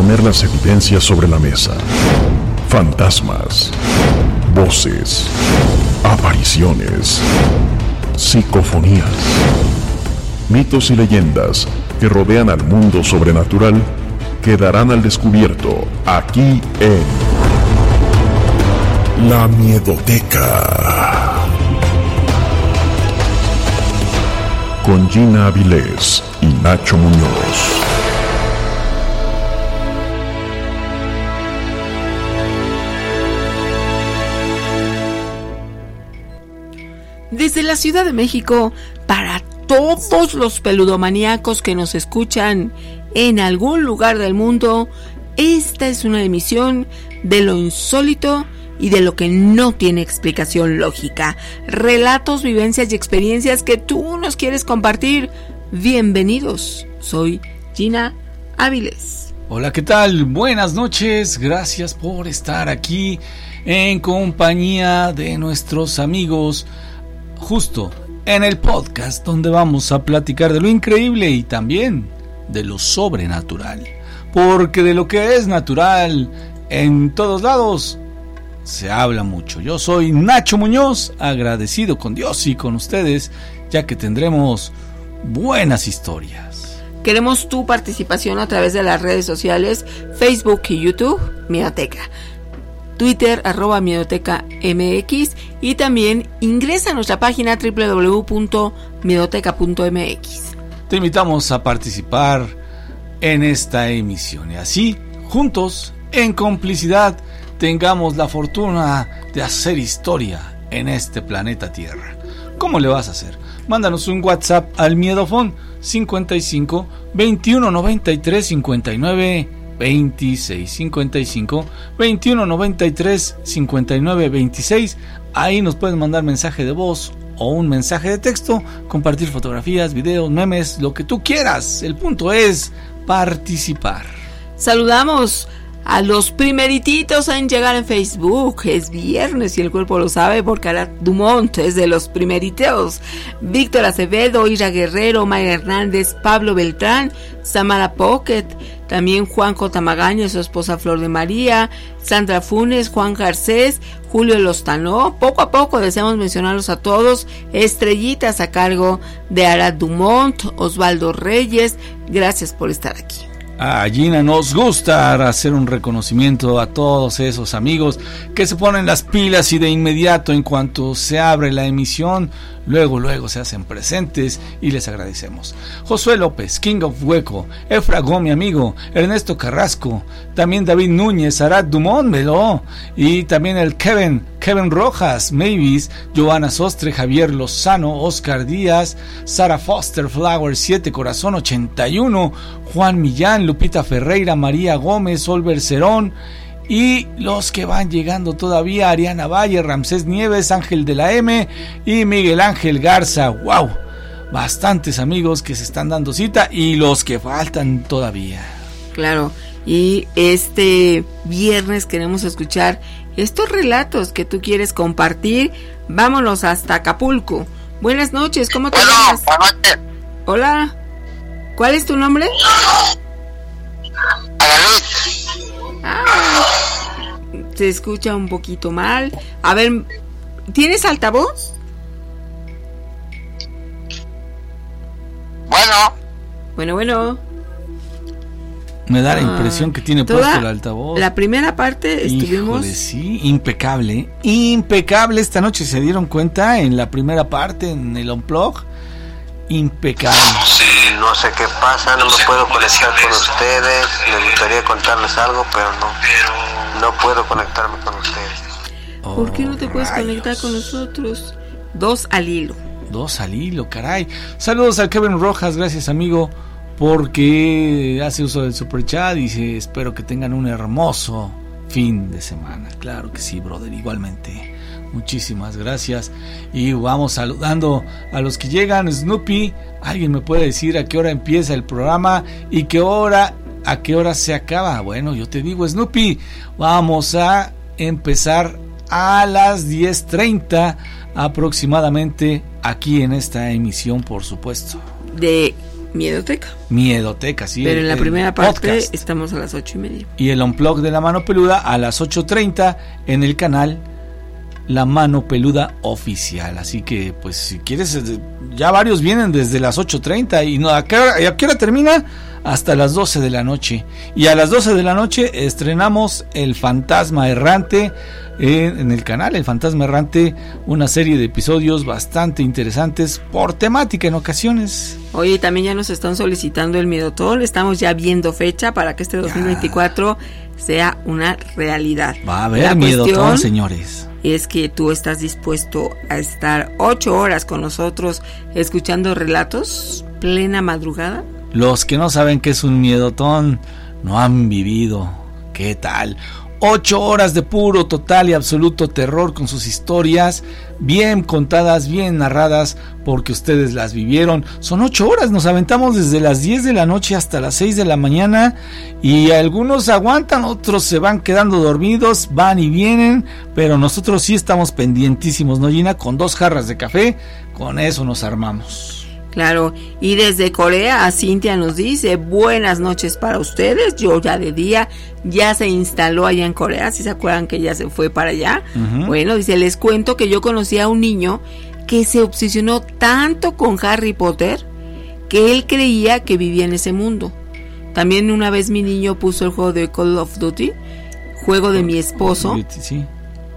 Poner las evidencias sobre la mesa. Fantasmas, voces, apariciones, psicofonías, mitos y leyendas que rodean al mundo sobrenatural quedarán al descubierto aquí en La Miedoteca. Con Gina Avilés y Nacho Muñoz. Desde la Ciudad de México, para todos los peludomaníacos que nos escuchan en algún lugar del mundo, esta es una emisión de lo insólito y de lo que no tiene explicación lógica. Relatos, vivencias y experiencias que tú nos quieres compartir. Bienvenidos. Soy Gina Áviles. Hola, ¿qué tal? Buenas noches. Gracias por estar aquí en compañía de nuestros amigos justo en el podcast donde vamos a platicar de lo increíble y también de lo sobrenatural. Porque de lo que es natural en todos lados se habla mucho. Yo soy Nacho Muñoz, agradecido con Dios y con ustedes, ya que tendremos buenas historias. Queremos tu participación a través de las redes sociales, Facebook y YouTube, Miedoteca. Twitter arroba Miedoteca MX y también ingresa a nuestra página www.miedoteca.mx. Te invitamos a participar en esta emisión y así, juntos, en complicidad, tengamos la fortuna de hacer historia en este planeta Tierra. ¿Cómo le vas a hacer? Mándanos un WhatsApp al Miedofón 55 21 93 59 26 55 21 93 59 26. Ahí nos pueden mandar mensaje de voz o un mensaje de texto, compartir fotografías, videos, memes, lo que tú quieras. El punto es participar. Saludamos a los primerititos en llegar en Facebook. Es viernes y el cuerpo lo sabe porque Arat Dumont es de los primeritos. Víctor Acevedo, Ira Guerrero, Maya Hernández, Pablo Beltrán, Samara Pocket, también Juan J. Magaño, su esposa Flor de María, Sandra Funes, Juan Garcés, Julio Lostanó. Poco a poco deseamos mencionarlos a todos. Estrellitas a cargo de Arat Dumont, Osvaldo Reyes. Gracias por estar aquí. A Gina nos gusta hacer un reconocimiento a todos esos amigos que se ponen las pilas y de inmediato en cuanto se abre la emisión, luego luego se hacen presentes y les agradecemos. Josué López, King of Hueco, Efra mi amigo, Ernesto Carrasco, también David Núñez, Arad Dumont, Melo, y también el Kevin, Kevin Rojas, Mavis, Joana Sostre, Javier Lozano, Oscar Díaz, Sara Foster, Flower 7, Corazón 81, Juan Millán, Lupita Ferreira, María Gómez, Olver Cerón, y los que van llegando todavía, Ariana Valle, Ramsés Nieves, Ángel de la M y Miguel Ángel Garza. ¡Wow! Bastantes amigos que se están dando cita y los que faltan todavía. Claro, y este viernes queremos escuchar estos relatos que tú quieres compartir. Vámonos hasta Acapulco. Buenas noches, ¿cómo te llamas? Hola, ¿cuál es tu nombre? Te escucha un poquito mal. A ver, ¿tienes altavoz? Bueno. Bueno, bueno. Me da la Ah, impresión que tiene puesto el altavoz. La primera parte estuvimos. Híjole, sí, impecable, impecable. Esta noche se dieron cuenta en la primera parte, en el unplug, impecable. No sé qué pasa, no me puedo conectar con ustedes. Me gustaría contarles algo, pero no. No puedo conectarme con ustedes. ¿Por qué no te puedes rayos. conectar con nosotros? Dos al hilo. Dos al hilo, caray. Saludos al Kevin Rojas, gracias amigo, porque hace uso del super chat. Dice, espero que tengan un hermoso fin de semana. Claro que sí, brother, igualmente. Muchísimas gracias. Y vamos saludando a los que llegan. Snoopy, ¿alguien me puede decir a qué hora empieza el programa y qué hora, a qué hora se acaba? Bueno, yo te digo, Snoopy, vamos a empezar a las 10.30 aproximadamente aquí en esta emisión, por supuesto. De Miedoteca. Miedoteca, sí. Pero en la primera parte podcast. estamos a las ocho y media. Y el unplug de la mano peluda a las 8.30 en el canal La Mano Peluda Oficial. Así que, pues, si quieres, eh, ya varios vienen desde las 8.30 y no, ¿a qué, hora, ¿a qué hora termina? Hasta las 12 de la noche. Y a las 12 de la noche estrenamos El Fantasma Errante en, en el canal El Fantasma Errante, una serie de episodios bastante interesantes por temática en ocasiones. Oye, también ya nos están solicitando el Miedotol. Estamos ya viendo fecha para que este 2024 sea una realidad. Va a haber La miedo, cuestión señores. es que tú estás dispuesto a estar ocho horas con nosotros escuchando relatos plena madrugada. Los que no saben qué es un miedotón no han vivido. ¿Qué tal? Ocho horas de puro, total y absoluto terror con sus historias, bien contadas, bien narradas, porque ustedes las vivieron. Son ocho horas, nos aventamos desde las 10 de la noche hasta las 6 de la mañana y algunos aguantan, otros se van quedando dormidos, van y vienen, pero nosotros sí estamos pendientísimos, ¿no, Gina? Con dos jarras de café, con eso nos armamos. Claro, y desde Corea, Cintia nos dice, buenas noches para ustedes, yo ya de día, ya se instaló allá en Corea, si se acuerdan que ya se fue para allá. Bueno, dice, les cuento que yo conocí a un niño que se obsesionó tanto con Harry Potter que él creía que vivía en ese mundo. También una vez mi niño puso el juego de Call of Duty, juego de mi esposo,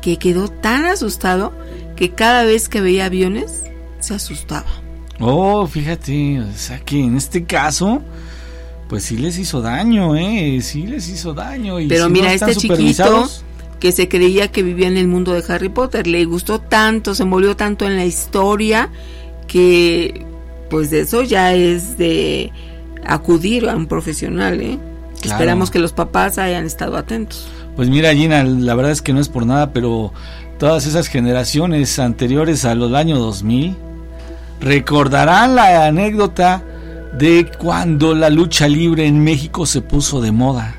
que quedó tan asustado que cada vez que veía aviones se asustaba. Oh, fíjate, o sea que en este caso, pues sí les hizo daño, ¿eh? Sí les hizo daño. Y Pero si mira, no este chiquito que se creía que vivía en el mundo de Harry Potter, le gustó tanto, se envolvió tanto en la historia que pues de eso ya es de acudir a un profesional, ¿eh? Claro. Esperamos que los papás hayan estado atentos. Pues mira, Gina, la verdad es que no es por nada, pero todas esas generaciones anteriores a los años 2000 recordarán la anécdota de cuando la lucha libre en México se puso de moda.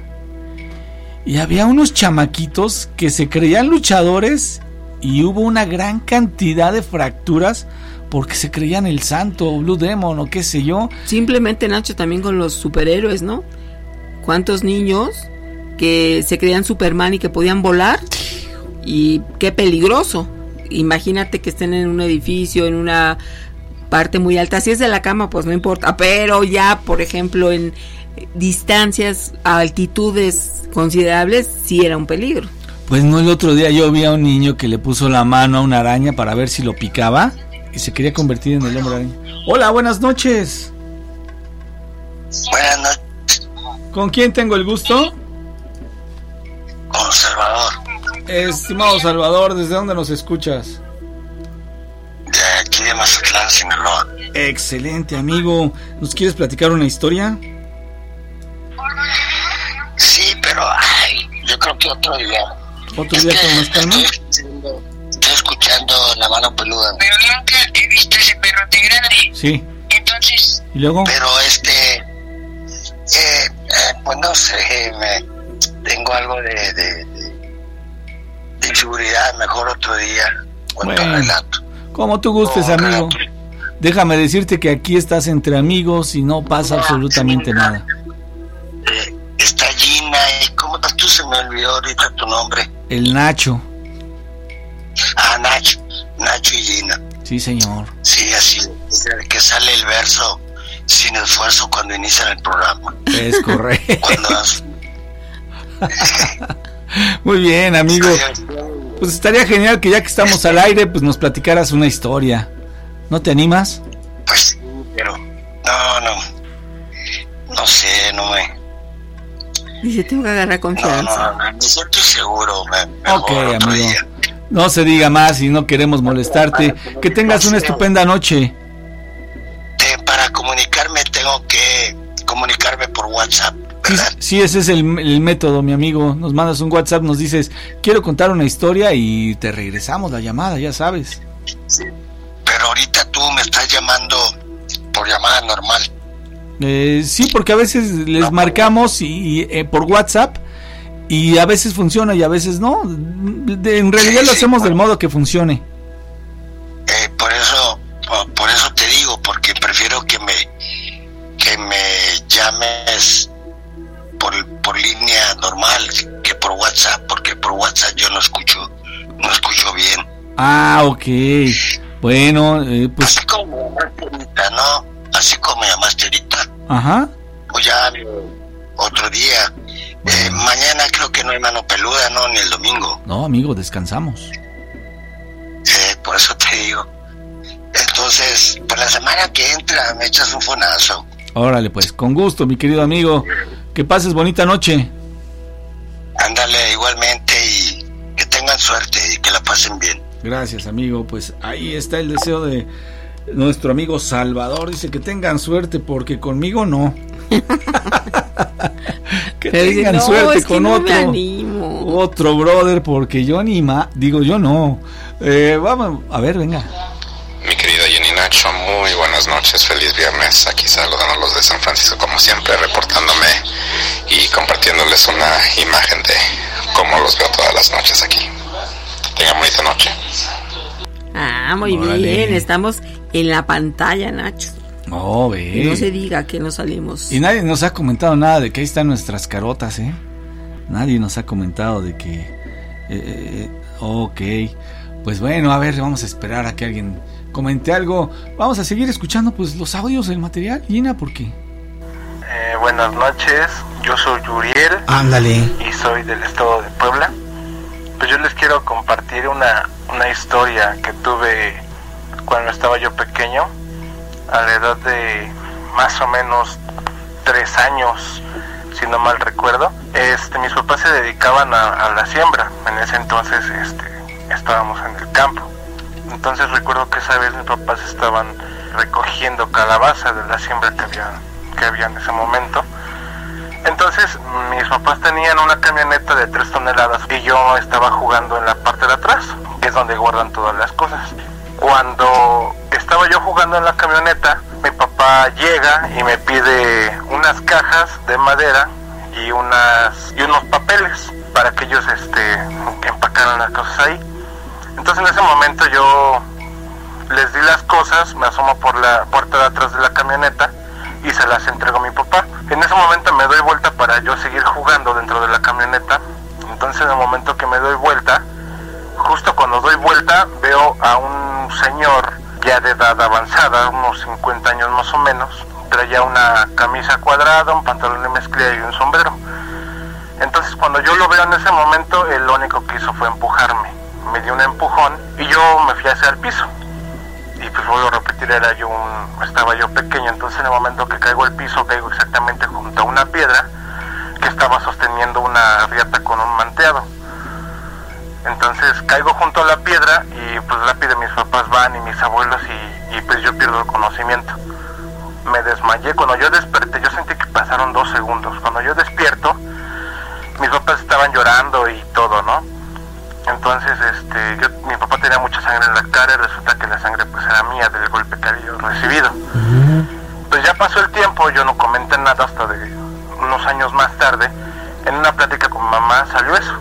Y había unos chamaquitos que se creían luchadores y hubo una gran cantidad de fracturas porque se creían el santo o Blue Demon o qué sé yo. Simplemente Nacho también con los superhéroes, ¿no? ¿Cuántos niños que se creían Superman y que podían volar? Y qué peligroso. Imagínate que estén en un edificio, en una parte muy alta. Si es de la cama, pues no importa. Pero ya, por ejemplo, en distancias, a altitudes considerables, sí era un peligro. Pues no, el otro día yo vi a un niño que le puso la mano a una araña para ver si lo picaba y se quería convertir en el hombre araña. Hola, buenas noches. Buenas noches, ¿Con quién tengo el gusto? con Salvador. Estimado Salvador, ¿desde dónde nos escuchas? Sinaloa. Excelente, amigo. ¿Nos quieres platicar una historia? Sí, pero ay, yo creo que otro día. ¿Otro Es día con más calma? Estoy escuchando, estoy escuchando la mano peluda. Pero nunca he visto ese perrote grande. Sí. Entonces, ¿Y luego? Pero este. Eh, eh, pues no sé, me, tengo algo de, de, de, de inseguridad. Mejor otro día. Cuento Bueno. el relato. Como tú gustes, Oh, amigo. relato. Déjame decirte que aquí estás entre amigos y no pasa absolutamente nada. Eh, está Gina y cómo estás tú se me olvidó ahorita tu nombre El Nacho. Ah, Nacho, Nacho y Gina. Sí, señor. Sí, así, el que sale el verso sin esfuerzo cuando inician el programa. Es correcto. Cuando Muy bien, amigo. Pues estaría genial que ya que estamos al aire, pues nos platicaras una historia. ¿No te animas? Pues sí, pero no, no, no sé, no me, Dice, tengo que agarrar no, confianza. no, no, me siento seguro. Me, Ok, mejor otro amigo. día. No se diga más y no queremos molestarte. Que tengas una estupenda noche. Te- para comunicarme tengo que comunicarme por WhatsApp, Sí, sí, ese es el, el método, mi amigo. Nos mandas un WhatsApp, nos dices, quiero contar una historia y te regresamos la llamada, ya sabes. Pero ahorita tú me estás llamando por llamada normal. Eh, sí, porque a veces les marcamos y, y, eh, por WhatsApp y a veces funciona y a veces no. De- en realidad lo hacemos del modo que funcione. Eh, por eso, por, por eso te digo, porque prefiero que me, que me llames por, por línea normal que por WhatsApp, porque por WhatsApp yo no escucho, no escucho bien. Ah, ok. Bueno, eh, pues, Así como me llamaste ahorita, ¿no? Así como me llamaste ahorita, ajá. o ya otro día. Eh, mañana creo que no hay mano peluda, ¿no? Ni el domingo. No, amigo, descansamos. Eh, por eso te digo. Entonces, por la semana que entra me echas un fonazo. Órale, pues, con gusto, mi querido amigo. Que pases bonita noche. Ándale igualmente y que tengan suerte y que la pasen bien. Gracias, amigo. Pues ahí está el deseo de nuestro amigo Salvador. Dice que tengan suerte porque conmigo no. que Pero tengan no, suerte es que con no me otro. animo. Otro brother porque yo ni ma, digo yo no. Eh, vamos, a ver, venga. Mi querida Jenny Nacho, muy buenas noches, feliz viernes. Aquí saludándolos de San Francisco, como siempre, reportándome y compartiéndoles una imagen de cómo los veo todas las noches aquí. Tengan bonita noche. Ah, muy Órale. bien. Estamos en la pantalla, Nacho. No, se diga que no salimos. Y nadie nos ha comentado nada de que ahí están nuestras carotas, ¿eh? Nadie nos ha comentado de que... eh, eh, ok. Pues bueno, a ver, vamos a esperar a que alguien comente algo. Vamos a seguir escuchando pues los audios del material, Gina, porque... Eh, buenas noches, yo soy Yuriel Ándale. y soy del estado de Puebla. Pues yo les quiero compartir una, una historia que tuve cuando estaba yo pequeño, a la edad de más o menos tres años, si no mal recuerdo. Este, mis papás se dedicaban a, la siembra, en ese entonces este, estábamos en el campo. Entonces recuerdo que esa vez mis papás estaban recogiendo calabaza de la siembra que había, que había en ese momento. Entonces mis papás tenían una camioneta de 3 toneladas y yo estaba jugando en la parte de atrás, que es donde guardan todas las cosas. Cuando estaba yo jugando en la camioneta, mi papá llega y me pide unas cajas de madera y unas y unos papeles para que ellos este empacaran las cosas ahí. Entonces en ese momento yo les di las cosas, me asomo por la puerta de atrás de la camioneta y se las entrego a mi papá. En ese momento me doy vuelta para yo seguir jugando dentro de la camioneta. Entonces en el momento que me doy vuelta, justo cuando doy vuelta veo a un señor ya de edad avanzada, unos 50 años más o menos. Traía una camisa cuadrada, un pantalón de mezclilla y un sombrero. Entonces cuando yo lo veo en ese momento, él lo único que hizo fue empujarme. Me dio un empujón y yo me fui hacia el piso y pues vuelvo a repetir, era yo un, estaba yo pequeño, entonces en el momento que caigo al piso, caigo exactamente junto a una piedra que estaba sosteniendo una riata con un manteado. Entonces caigo junto a la piedra y pues rápido mis papás van y mis abuelos y, pues yo pierdo el conocimiento. Me desmayé, cuando yo desperté, yo sentí que pasaron dos segundos. Cuando yo despierto, mis papás estaban llorando y todo, ¿no? Entonces, este, tenía mucha sangre en la cara y resulta que la sangre pues era mía del golpe que había recibido. Pues ya pasó el tiempo, yo no comenté nada hasta de unos años más tarde. En una plática con mi mamá salió eso.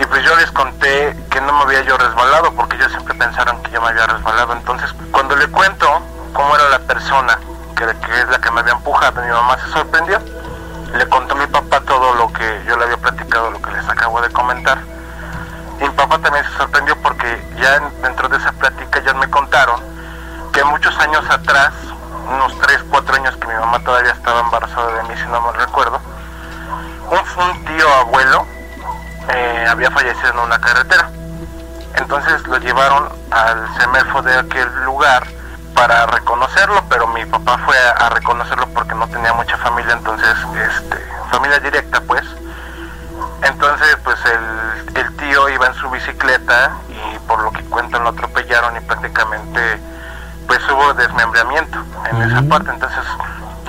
Y pues yo les conté que no me había yo resbalado porque ellos siempre pensaron que yo me había resbalado. Entonces, cuando le cuento cómo era la persona que, que es la que me había empujado, mi mamá se sorprendió. Le contó a mi papá todo lo que yo le había platicado, lo que les acabo de comentar ya dentro de esa plática ya me contaron que muchos años atrás, unos 3, 4 años que mi mamá todavía estaba embarazada de mí, si no me recuerdo, un, un tío abuelo eh, había fallecido en una carretera. Entonces lo llevaron al semerfo de aquel lugar para reconocerlo, pero mi papá fue a, a reconocerlo porque no tenía mucha familia, entonces, este, familia directa pues. Desmembramiento en esa parte, entonces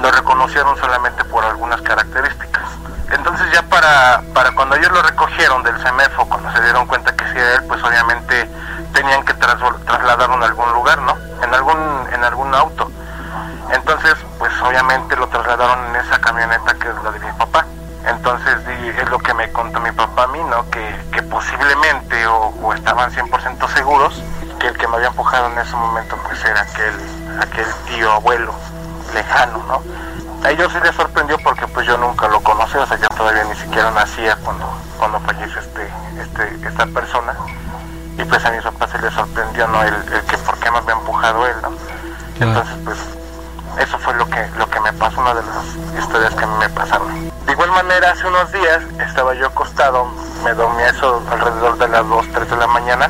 lo reconocieron solamente por algunas características. Entonces ya para, para cuando ellos lo recogieron del CEMEFO, cuando se dieron cuenta que sí era él, pues obviamente tenían que tras- trasladarlo a algún lugar, ¿no? En algún, en algún auto. Entonces, pues obviamente lo trasladaron en esa camioneta que es la de mi papá. Entonces es lo que me contó mi papá a mí, ¿no? Que, que posiblemente o, o estaban 100% seguros que el que me había empujado en ese momento pues era aquel, aquel tío abuelo lejano, ¿no? A ellos sí les sorprendió porque pues yo nunca lo conocí, o sea, yo todavía ni siquiera nacía cuando, cuando falleció este, este, esta persona. Y pues a mis papás se les sorprendió, ¿no? El, el que por qué me había empujado él, ¿no? Entonces pues eso fue lo que, lo que me pasó, una de las historias que a mí me pasaron. De igual manera, hace unos días estaba yo acostado, me dormí eso alrededor de las 2, 3 de la mañana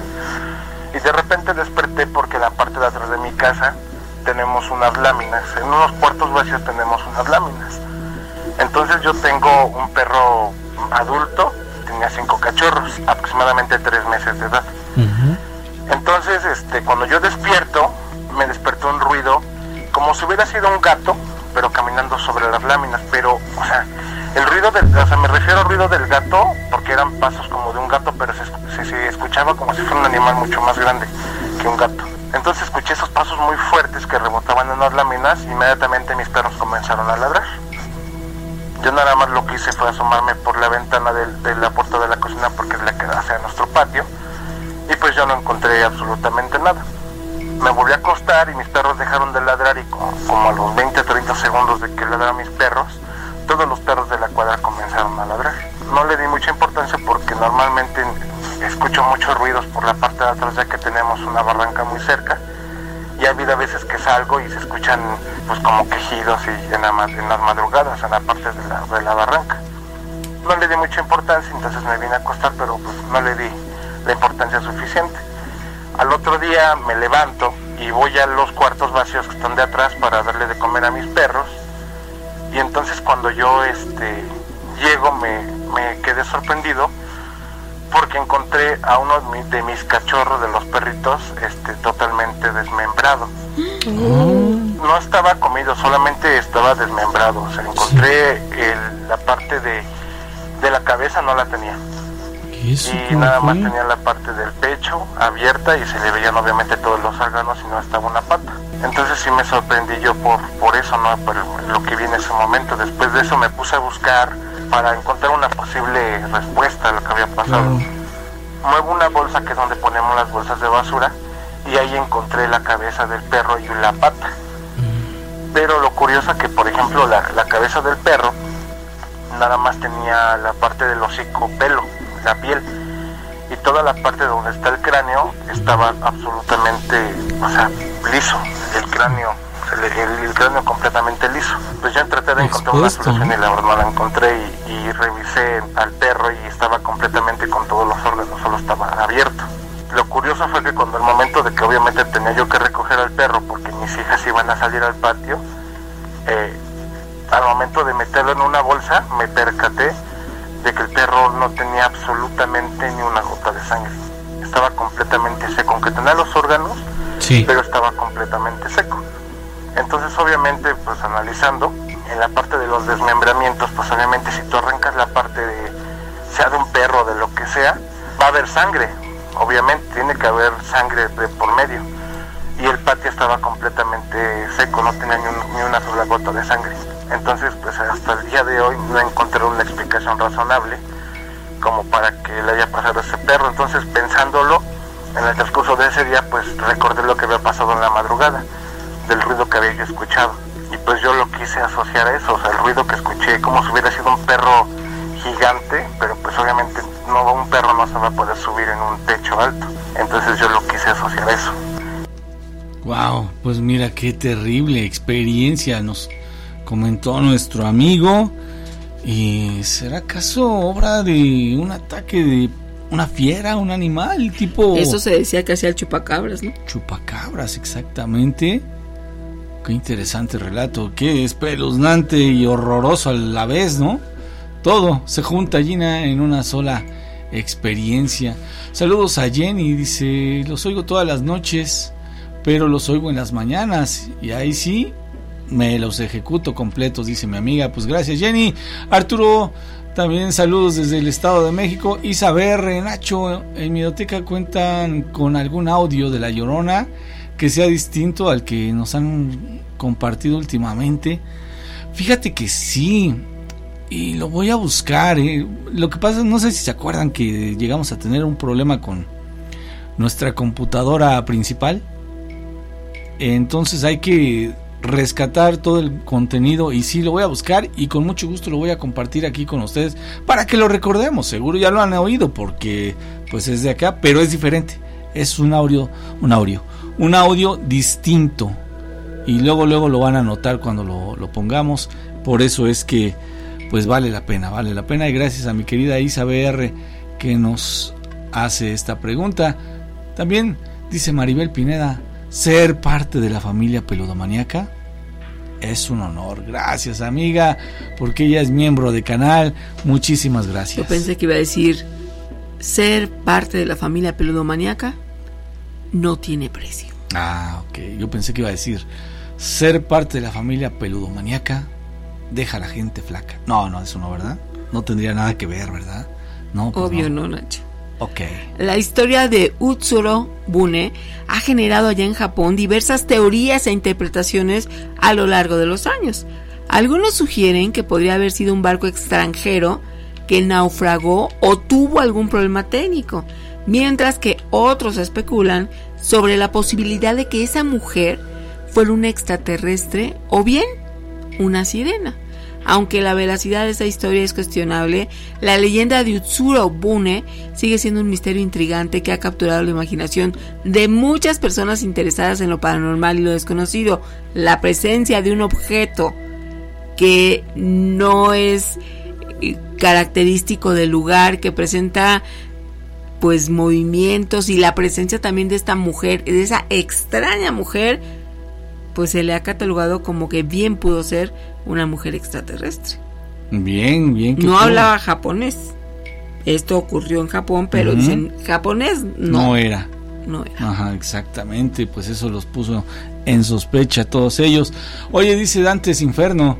y de repente desperté porque la unas láminas, en unos cuartos vacíos tenemos unas láminas. Entonces yo tengo un perro adulto, tenía cinco cachorros, aproximadamente tres meses de edad. Entonces, este, cuando yo despierto, me despertó un ruido como si hubiera sido un gato, pero caminando sobre las láminas. Pero, o sea, el ruido del, o sea, me refiero al ruido del gato, porque eran pasos como de un gato, pero se, se escuchaba como si fuera un animal mucho más grande que un gato. Entonces escuché esos pasos muy fuertes las láminas, inmediatamente mis perros comenzaron a ladrar. Yo nada más lo que hice fue asomarme por la ventana de, la puerta de la cocina porque es la que hacia nuestro patio y pues yo no encontré absolutamente nada. Me volví a acostar y mis perros dejaron de ladrar y como, como a los 20 30 segundos de que ladraron mis perros, todos los perros de la cuadra comenzaron a ladrar. No le di mucha importancia porque normalmente escucho muchos ruidos por la parte de atrás ya que tenemos una barranca muy cerca y ha habido veces que salgo y se escuchan pues como quejidos y en, las madrugadas en la parte de la, de la barranca. No le di mucha importancia, entonces me vine a acostar, pero pues no le di la importancia suficiente. Al otro día me levanto y voy a los cuartos vacíos que están de atrás para darle de comer a mis perros. Y entonces cuando yo este llego me, me quedé sorprendido porque encontré a uno de mis cachorros de los perritos este totalmente desmembrado. No estaba comido, solamente estaba desmembrado. O sea, encontré el- la parte de, de la cabeza, no la tenía. ¿Y nada más tenía la parte del pecho abierta y se le veían obviamente todos los órganos y no estaba una pata. Entonces sí me sorprendí yo por, por eso, ¿no? Por lo que vi en ese momento. Después de eso me puse a buscar para encontrar una posible respuesta a lo que había pasado. Muevo una bolsa que es donde ponemos las bolsas de basura y ahí encontré la cabeza del perro y la pata. Pero lo curioso que, por ejemplo, la, la cabeza del perro nada más tenía la parte del hocico pelo, la piel, y toda la parte donde está el cráneo estaba absolutamente, o sea, liso, el cráneo, el, cráneo completamente liso. Pues yo traté de encontrar una solución y la verdad no la encontré y, y revisé al perro y estaba completamente con todos los órganos, solo estaba abierto. Lo curioso fue que cuando el momento de que obviamente tenía yo que recoger al perro porque mis hijas iban a salir al patio, eh, al momento de meterlo en una bolsa me percaté de que el perro no tenía absolutamente ni una gota de sangre. Estaba completamente seco, aunque tenía los órganos, Sí. pero estaba completamente seco. Entonces obviamente pues analizando en la parte de los desmembramientos, pues obviamente si tú arrancas la parte de sea de un perro de lo que sea, va a haber sangre, obviamente tiene que haber sangre de por medio. Y el patio estaba completamente seco, no tenía ni, un- ni una sola gota de sangre. Entonces pues hasta el día de hoy no encontré una explicación razonable como para que le haya pasado a ese perro. Entonces pensándolo, en el transcurso de ese día pues recordé lo que había pasado en la madrugada, del ruido que había yo escuchado. Y pues yo lo quise asociar a eso, o sea, el ruido que escuché, como si hubiera sido un perro gigante, pero pues obviamente no un perro no se va a poder subir en un techo alto. Entonces yo lo quise asociar a eso. Wow, pues mira qué terrible experiencia nos comentó nuestro amigo. ¿Y será acaso obra de un ataque de una fiera, un animal tipo... Eso se decía que hacía el chupacabras, ¿no? Chupacabras, exactamente. Qué interesante relato, qué espeluznante y horroroso a la vez, ¿no? Todo se junta allí en una sola experiencia. Saludos a Jenny, dice, los oigo todas las noches, pero los oigo en las mañanas y ahí sí me los ejecuto completos, dice mi amiga. Pues gracias Jenny. Arturo, también saludos desde el Estado de México. Isabel, Nacho, en mi biblioteca cuentan con algún audio de La Llorona que sea distinto al que nos han compartido últimamente. Fíjate que sí, y lo voy a buscar. ¿eh? Lo que pasa, no sé si se acuerdan que llegamos a tener un problema con nuestra computadora principal. Entonces hay que rescatar todo el contenido y sí lo voy a buscar y con mucho gusto lo voy a compartir aquí con ustedes para que lo recordemos. Seguro ya lo han oído porque pues es de acá, pero es diferente. Es un audio, un audio, un audio distinto y luego luego lo van a notar cuando lo, lo pongamos. Por eso es que pues vale la pena, vale la pena y gracias a mi querida Isa BR que nos hace esta pregunta. También dice Maribel Pineda, ser parte de la familia peludomaniaca es un honor. Gracias, amiga, porque ella es miembro de canal. Muchísimas gracias. Yo pensé que iba a decir ser parte de la familia peludomaniaca no tiene precio. Ah, ok. Yo pensé que iba a decir ser parte de la familia peludomaniaca deja a la gente flaca. No, no, eso no, ¿verdad? No tendría nada que ver, ¿verdad? No, pues Obvio no, Nacho. Ok. La historia de Utsuro Bune ha generado allá en Japón diversas teorías e interpretaciones a lo largo de los años. Algunos sugieren que podría haber sido un barco extranjero que naufragó o tuvo algún problema técnico, mientras que otros especulan sobre la posibilidad de que esa mujer fuera un extraterrestre o bien una sirena. Aunque la veracidad de esta historia es cuestionable, la leyenda de Utsuro Bune sigue siendo un misterio intrigante que ha capturado la imaginación de muchas personas interesadas en lo paranormal y lo desconocido. La presencia de un objeto que no es eh, característico del lugar, que presenta pues movimientos y la presencia también de esta mujer, de esa extraña mujer, pues se le ha catalogado como que bien pudo ser una mujer extraterrestre. Bien, bien. No hablaba japonés. Esto ocurrió en Japón, pero dicen japonés no. No era. No era. Ajá, exactamente. Pues eso los puso en sospecha a todos ellos. Oye, dice Dantes Inferno.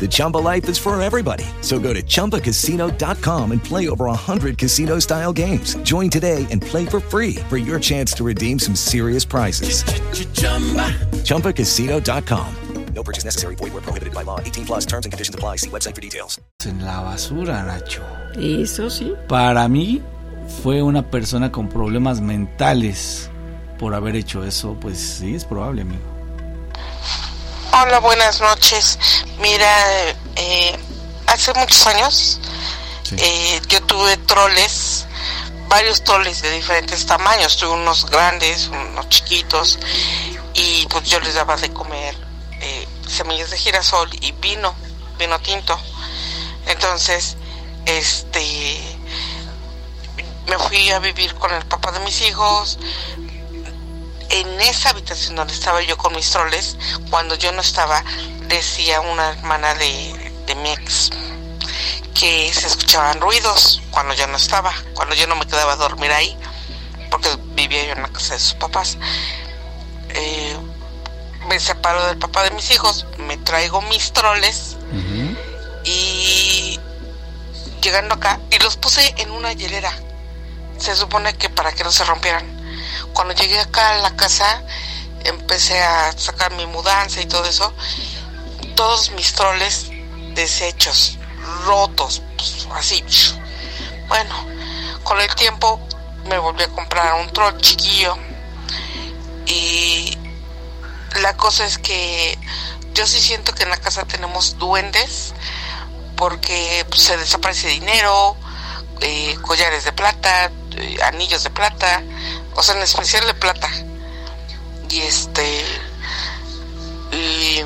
The Chumba life is for everybody. So go to ChumbaCasino.com and play over 100 casino style games. Join today and play for free for your chance to redeem some serious prizes. ChumbaCasino.com. No purchase necessary. Void were prohibited by law. 18 plus terms and conditions apply. See website for details. En la basura, Nacho. Eso sí. Para mí fue una persona con problemas mentales por haber hecho eso. Pues sí, es probable, amigo. Hola, buenas noches. Mira, eh, hace muchos años eh, yo tuve troles, varios troles de diferentes tamaños. Tuve unos grandes, unos chiquitos, y pues yo les daba de comer eh, semillas de girasol y vino, vino tinto. Entonces, este, me fui a vivir con el papá de mis hijos, en esa habitación donde estaba yo con mis troles, cuando yo no estaba, decía una hermana de, de mi ex que se escuchaban ruidos cuando yo no estaba, cuando yo no me quedaba a dormir ahí, porque vivía yo en la casa de sus papás. Eh, me separo del papá de mis hijos, me traigo mis troles y llegando acá y los puse en una hielera. Se supone que para que no se rompieran. Cuando llegué acá a la casa, empecé a sacar mi mudanza y todo eso. Todos mis troles deshechos, rotos, pues, así. Bueno, con el tiempo me volví a comprar un troll chiquillo y la cosa es que yo sí siento que en la casa tenemos duendes porque pues, se desaparece dinero, eh, collares de plata, anillos de plata, o sea, en especial de plata. Y este. Y,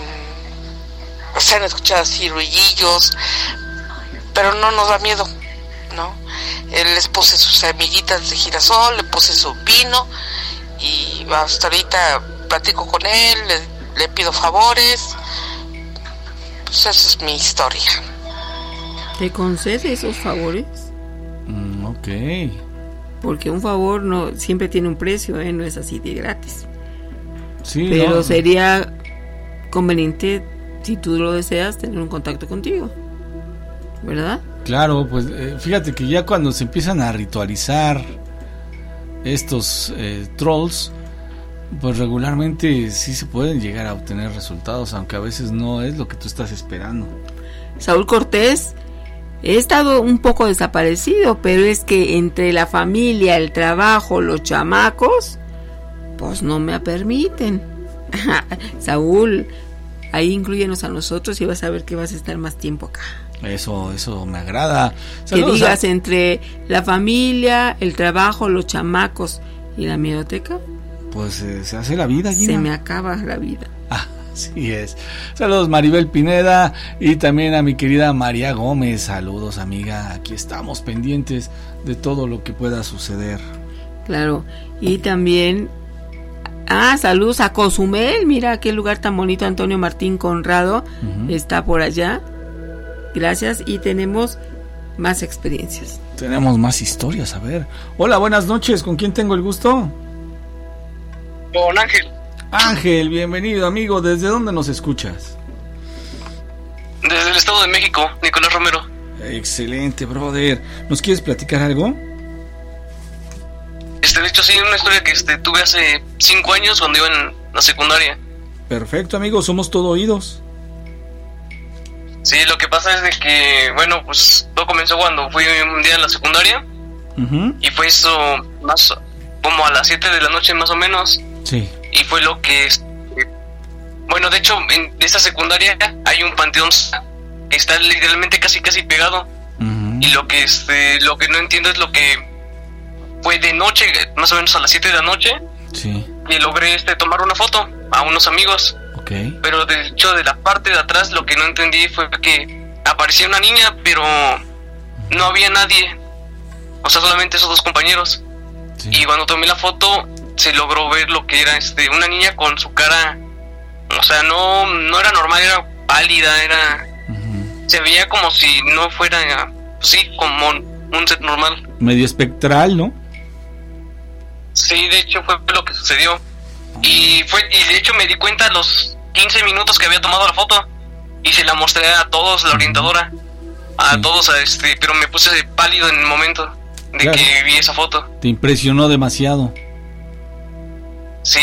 se han escuchado así ruidillos, pero no nos da miedo, ¿no? Él les puse sus semillitas de girasol, le puse su vino y hasta ahorita platico con él, le, le pido favores. Pues esa es mi historia. ¿Te concede esos favores? Mm, ok. Porque un favor no siempre tiene un precio, ¿eh? no es así de gratis. Sí, Pero no. sería conveniente, si tú lo deseas, tener un contacto contigo. ¿Verdad? Claro, pues eh, fíjate que ya cuando se empiezan a ritualizar estos eh, trolls, pues regularmente sí se pueden llegar a obtener resultados, aunque a veces no es lo que tú estás esperando. Saúl Cortés, he estado un poco desaparecido, pero es que entre la familia, el trabajo, los chamacos, pues no me permiten. Saúl, ahí incluyenos a nosotros y vas a ver que vas a estar más tiempo acá. Eso, eso me agrada. que a- digas entre la familia, el trabajo, los chamacos y la biblioteca, Pues eh, se hace la vida, Gina. se me acaba la vida. Así es. Saludos Maribel Pineda y también a mi querida María Gómez. Saludos amiga. Aquí estamos pendientes de todo lo que pueda suceder. Claro. Y también. Ah, saludos a Cozumel. Mira qué lugar tan bonito. Antonio Martín Conrado está por allá. Gracias. Y tenemos más experiencias. Tenemos más historias, a ver. Hola, buenas noches. ¿Con quién tengo el gusto? Con Ángel, Ángel, bienvenido amigo. ¿Desde dónde nos escuchas? desde el Estado de México, Nicolás Romero. Excelente, brother. ¿Nos quieres platicar algo? Este, de hecho, sí, una historia que este, tuve hace cinco años cuando iba en la secundaria. Perfecto, amigo. Somos todo oídos. Sí, lo que pasa es de que, bueno, pues todo comenzó cuando fui un día en la secundaria y fue eso más como a las 7 de la noche más o menos Sí. Y fue lo que este, bueno de hecho en esa secundaria hay un panteón que está literalmente casi casi pegado. Y lo que este lo que no entiendo es lo que fue de noche más o menos a las 7 de la noche Sí. y logré este tomar una foto a unos amigos. Pero de hecho de la parte de atrás lo que no entendí fue que aparecía una niña pero no había nadie. O sea solamente esos dos compañeros. Y cuando tomé la foto se logró ver lo que era este una niña con su cara o sea no no era normal era pálida era se veía como si no fuera pues sí como un set normal Medio espectral, ¿no? sí de hecho fue lo que sucedió y fue y de hecho me di cuenta a los 15 minutos que había tomado la foto y se la mostré a todos la orientadora a todos a este pero me puse pálido en el momento de Claro. que vi esa foto Te impresionó demasiado. Sí,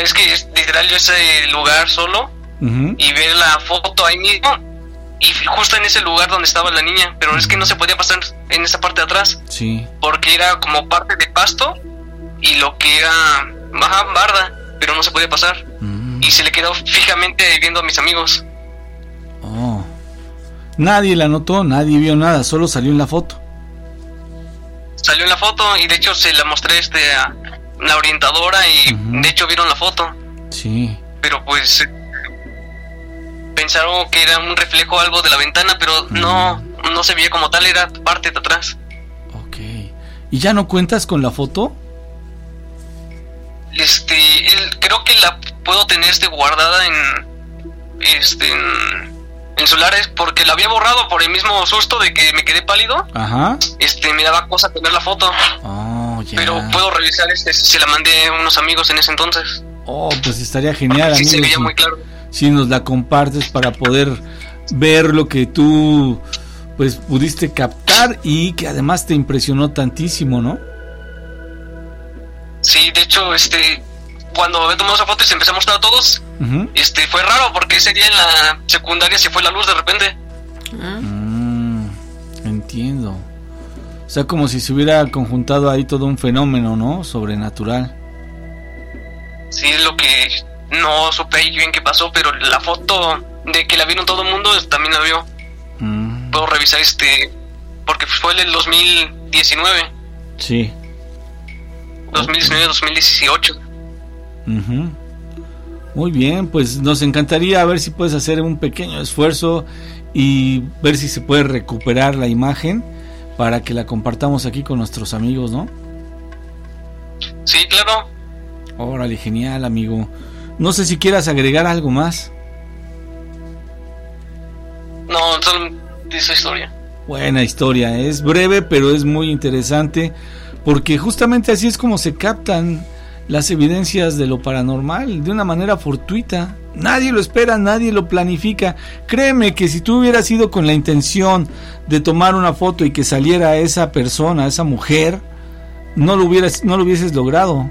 es que es literal yo ese lugar solo y ver la foto ahí mismo y justo en ese lugar donde estaba la niña, pero es que no se podía pasar en esa parte de atrás Sí. porque era como parte de pasto y lo que era ajá, barda, pero no se podía pasar y se le quedó fijamente viendo a mis amigos. Oh. Nadie la notó, nadie vio nada, solo salió en la foto. Salió en la foto y de hecho se la mostré este a la orientadora y de hecho vieron la foto, Sí. pero pues pensaron que era un reflejo algo de la ventana, pero no no se veía como tal, era parte de atrás. ¿Y ya no cuentas con la foto? Este, el- creo que la puedo tener este guardada en este en, el celular es porque lo había borrado por el mismo susto de que me quedé pálido. Ajá. Este, me daba cosa tener la foto. Oh, ya. Pero puedo revisar este, si se la mandé a unos amigos en ese entonces. Oh, pues estaría genial, Sí, se veía si- muy claro. Si nos la compartes para poder ver lo que tú pues pudiste captar y que además te impresionó tantísimo, ¿no? Sí, de hecho, este, cuando había tomado esa foto y se empezó a mostrar a todos, este, fue raro porque ese día en la secundaria se fue la luz de repente. O sea, como si se hubiera conjuntado ahí todo un fenómeno, ¿no? Sobrenatural. Sí, es lo que no supe ahí bien qué pasó, pero la foto de que la vieron todo el mundo también la vio. Mm, Puedo revisar este, porque fue el 2019, sí. 2019-2018. Ujú. Muy bien, pues nos encantaría ver si puedes hacer un pequeño esfuerzo y ver si se puede recuperar la imagen para que la compartamos aquí con nuestros amigos, ¿no? Sí, claro. Órale, genial, amigo. No sé si quieras agregar algo más. No, solo esa historia. Buena historia, es breve pero es muy interesante porque justamente así es como se captan las evidencias de lo paranormal de una manera fortuita. Nadie lo espera, nadie lo planifica. Créeme que si tú hubieras ido con la intención de tomar una foto y que saliera esa persona, esa mujer, no lo hubieras no lo hubieses logrado.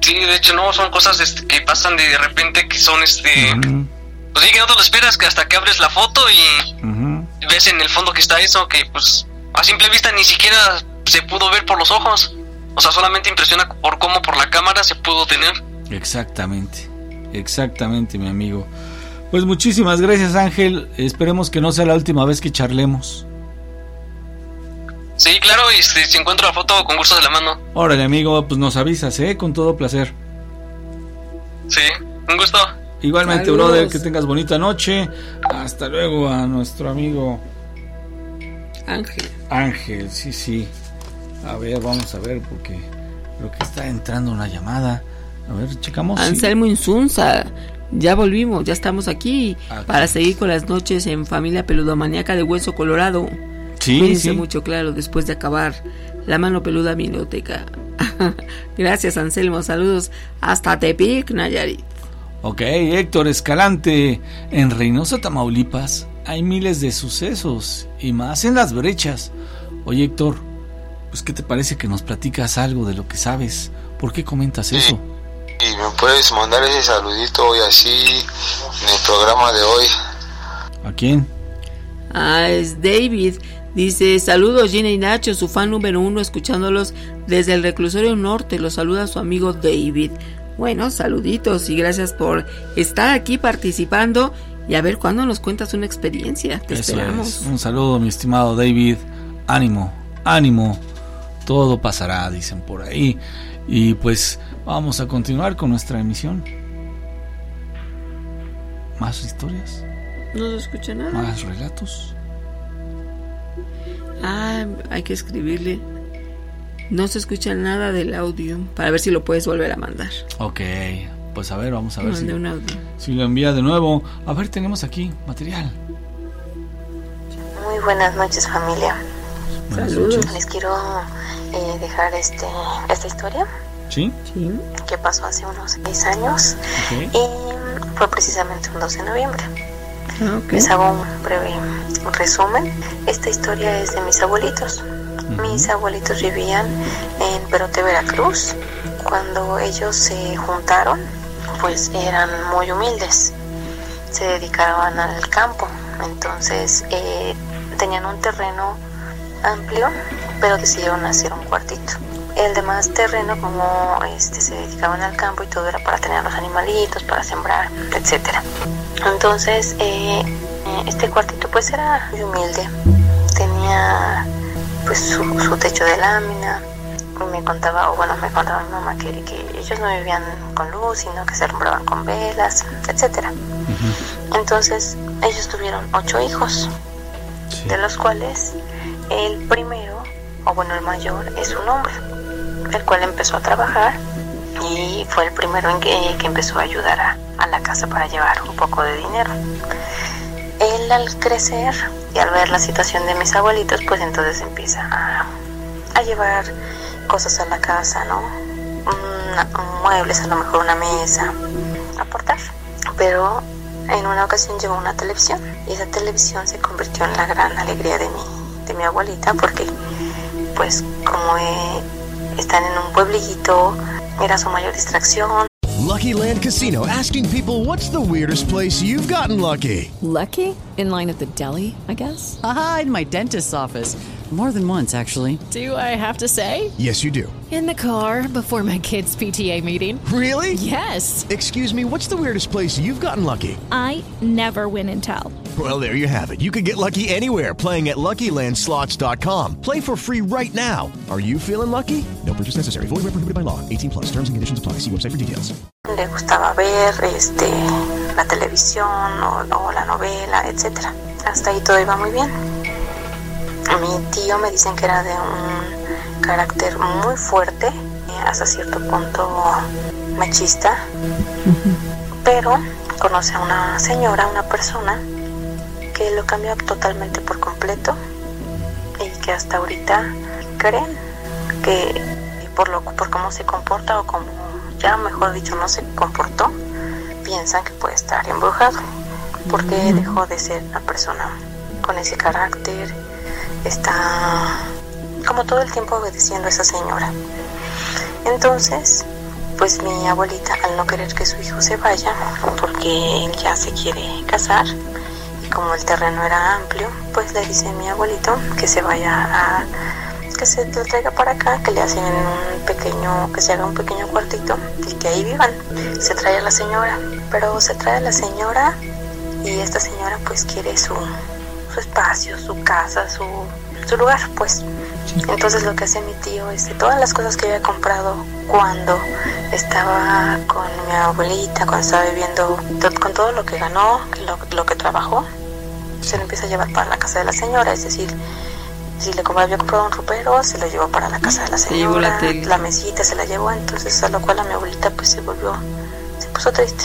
Sí, de hecho, no, son cosas este, que pasan de repente que son, este, pues sí, que no te lo esperas, que hasta que abres la foto y ves en el fondo que está eso, que pues a simple vista ni siquiera se pudo ver por los ojos. O sea, solamente impresiona por cómo por la cámara se pudo tener. Exactamente, exactamente, mi amigo. Pues muchísimas gracias, Ángel. Esperemos que no sea la última vez que charlemos. Sí, claro, y este, si encuentro la foto con gusto de la mano. Órale, amigo, pues nos avisas, ¿eh? Con todo placer. Sí, un gusto. Igualmente, Saludos. brother, que tengas bonita noche. Hasta luego a nuestro amigo Ángel. Ángel, sí, sí. A ver, vamos a ver, porque creo que está entrando una llamada. A ver, checamos. sí. Anselmo Insunza, ya volvimos, ya estamos aquí Aquí. para seguir con las noches en Familia Peludomaniaca de Hueso Colorado. Sí, Cuídense sí. mucho, claro, después de acabar la mano peluda biblioteca. Gracias, Anselmo. Saludos hasta Tepic, Nayarit. Ok, Héctor Escalante. En Reynosa, Tamaulipas, hay miles de sucesos y más en las brechas. Oye, Héctor, pues ¿qué te parece que nos platicas algo de lo que sabes? ¿Por qué comentas eso? Y me puedes mandar ese saludito hoy así en el programa de hoy. ¿A quién? Ah, es David. Dice, saludos Gina y Nacho, su fan número uno, escuchándolos desde el reclusorio norte. Los saluda su amigo David. Bueno, saluditos y gracias por estar aquí participando y a ver cuándo nos cuentas una experiencia. Te Eso esperamos. es. Un saludo, mi estimado David. Ánimo, ánimo. Todo pasará, dicen por ahí. Y pues vamos a continuar con nuestra emisión. Más historias, No se escucha nada. más relatos. Ah, hay que escribirle. No se escucha nada del audio para ver si lo puedes volver a mandar. Ok, pues a ver, vamos a ver si, un audio. si lo envía de nuevo. A ver, tenemos aquí material. Muy buenas noches familia. Buenas noches. Les quiero eh, dejar este esta historia ¿Sí? que pasó hace unos seis años y fue precisamente un 12 de noviembre. Ok. Les hago un breve resumen. Esta historia es de mis abuelitos. Mis abuelitos vivían en Perote, Veracruz. Cuando ellos se juntaron, pues eran muy humildes. Se dedicaban al campo. Entonces eh, tenían un terreno amplio, pero decidieron hacer un cuartito. El demás terreno, como este, se dedicaban al campo y todo era para tener los animalitos, para sembrar, etcétera. Entonces, eh, eh, este cuartito pues era muy humilde. Tenía pues su, su techo de lámina. Y me contaba, o bueno, me contaba mi mamá que, que ellos no vivían con luz, sino que se alumbraban con velas, etcétera. Entonces, ellos tuvieron ocho hijos, de los cuales el primero, o bueno, el mayor, es un hombre, el cual empezó a trabajar y fue el primero en que, que empezó a ayudar a, la casa para llevar un poco de dinero. él al crecer y al ver la situación de mis abuelitos, pues entonces empieza a, llevar cosas a la casa, ¿no? Muebles, a lo mejor una mesa, aportar. Pero en una ocasión llevó una televisión y esa televisión se convirtió en la gran alegría de mi, de mi abuelita porque pues como eh, están en un pueblito, era su mayor distracción. Lucky Land Casino asking people what's the weirdest place you've gotten lucky? Lucky? In line at the deli, I guess? Aha, in my dentist's office. More than once, actually. Do I have to say? Yes, you do. In the car before my kids' PTA meeting. Really? Yes. Excuse me, what's the weirdest place you've gotten lucky? I never win and tell. Well, there you have it. You can get lucky anywhere playing at LuckyLandSlots.com. Play for free right now. Are you feeling lucky? No purchase necessary. Void where prohibited by law. 18 plus. Terms and conditions apply. See website for details. Le gustaba ver este, la televisión o, o la novela, etcétera. Hasta ahí todo iba muy bien. Mi tío me dicen que era de un carácter muy fuerte, hasta cierto punto machista, pero conoce a una señora, una persona que lo cambió totalmente por completo y que hasta ahorita creen que por lo por cómo se comporta o como ya mejor dicho no se comportó piensan que puede estar embrujado porque dejó de ser una persona con ese carácter está como todo el tiempo obedeciendo a esa señora entonces pues mi abuelita al no querer que su hijo se vaya porque él ya se quiere casar y como el terreno era amplio pues le dice a mi abuelito que se vaya a que se lo traiga para acá, que le hacen un pequeño, que se haga un pequeño cuartito y que ahí vivan. Se trae a la señora, pero se trae a la señora y esta señora pues quiere su, su espacio, su casa, su, su lugar, pues. Entonces lo que hace mi tío es de todas las cosas que había comprado cuando estaba con mi abuelita, cuando estaba viviendo, con todo lo que ganó, lo, lo que trabajó, se lo empieza a llevar para la casa de la señora, es decir, si le había comprado un ropero, se lo llevó para la casa de la Se señora, la la mesita se la llevó, entonces a lo cual a mi abuelita pues se volvió, se puso triste,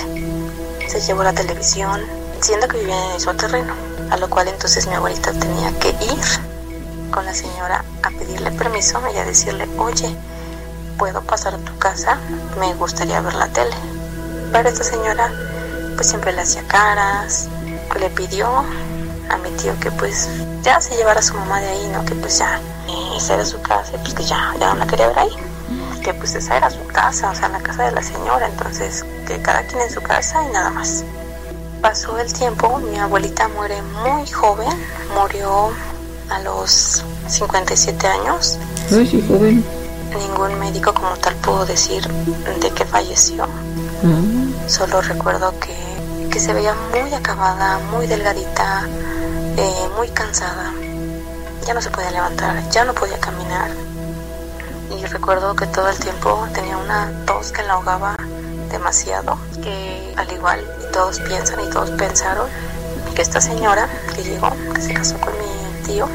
se llevó la televisión, siendo que vivía en el mismo terreno, a lo cual entonces mi abuelita tenía que ir con la señora a pedirle permiso y a decirle, oye, ¿puedo pasar a tu casa? Me gustaría ver la tele. Pero esta señora pues siempre le hacía caras, le pidió a mi tío que pues ya se llevara a su mamá de ahí, ¿no? Que pues ya esa era su casa, pues que ya, ya no la quería ver ahí. Que pues esa era su casa, o sea, la casa de la señora, entonces que cada quien en su casa y nada más. Pasó el tiempo, mi abuelita muere muy joven, murió a los 57 años. Ay, sí, joven. Ningún médico como tal pudo decir de que falleció. Solo recuerdo que, que se veía muy acabada, muy delgadita, eh, muy cansada. Ya no se podía levantar, ya no podía caminar. Y recuerdo que todo el tiempo tenía una tos que la ahogaba demasiado. Que al igual y todos piensan y todos pensaron que esta señora que llegó, que se casó con mi tío,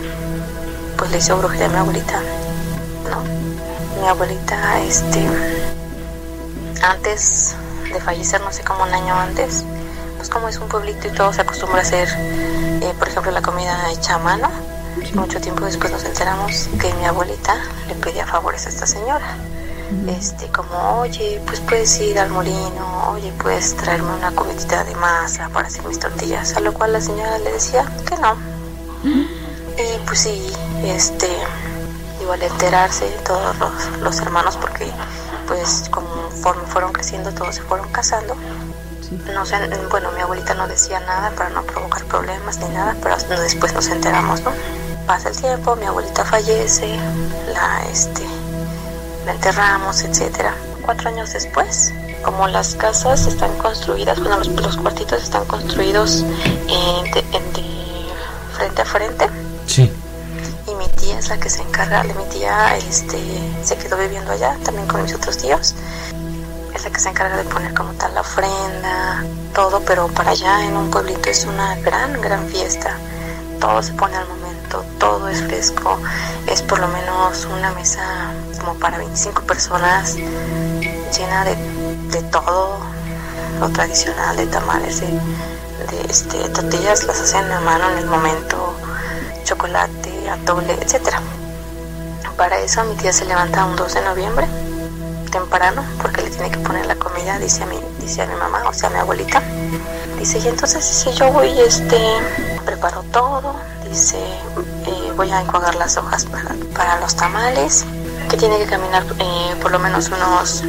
pues le hizo brujería a mi abuelita. No, mi abuelita, este, antes de fallecer, no sé, como un año antes, pues como es un pueblito y todo se acostumbra a hacer, eh, por ejemplo, la comida hecha a mano. Mucho tiempo después nos enteramos que mi abuelita le pedía favores a esta señora. Este, como, oye, pues puedes ir al molino, oye, puedes traerme una cubetita de masa para hacer mis tortillas. A lo cual la señora le decía que no. Y pues sí, este, igual enterarse todos los, los hermanos, porque pues conforme fueron creciendo, todos se fueron casando. No sé, bueno, mi abuelita no decía nada para no provocar problemas ni nada, pero después nos enteramos, ¿no? Pasa el tiempo, mi abuelita fallece, la, este, la enterramos, etcétera. Cuatro años después, como las casas están construidas, bueno, los, los cuartitos están construidos eh, de- de frente a frente, Sí. y mi tía es la que se encarga, mi tía este, se quedó viviendo allá también con mis otros tíos. Es la que se encarga de poner como tal la ofrenda, todo, pero para allá en un pueblito es una gran, gran fiesta. Todo se pone al momento, todo es fresco, es por lo menos una mesa como para 25 personas, llena de, de todo lo tradicional, de tamales, de, este, tortillas, las hacen a mano en el momento, chocolate, atole, etcétera. Para eso mi tía se levanta un 2 de noviembre, temprano, porque le tiene que poner la comida, dice a mi, dice a mi mamá, o sea a mi abuelita. Dice, y entonces si yo voy, este, preparo todo, dice, eh, voy a enjuagar las hojas para, para los tamales, que tiene que caminar eh, por lo menos unos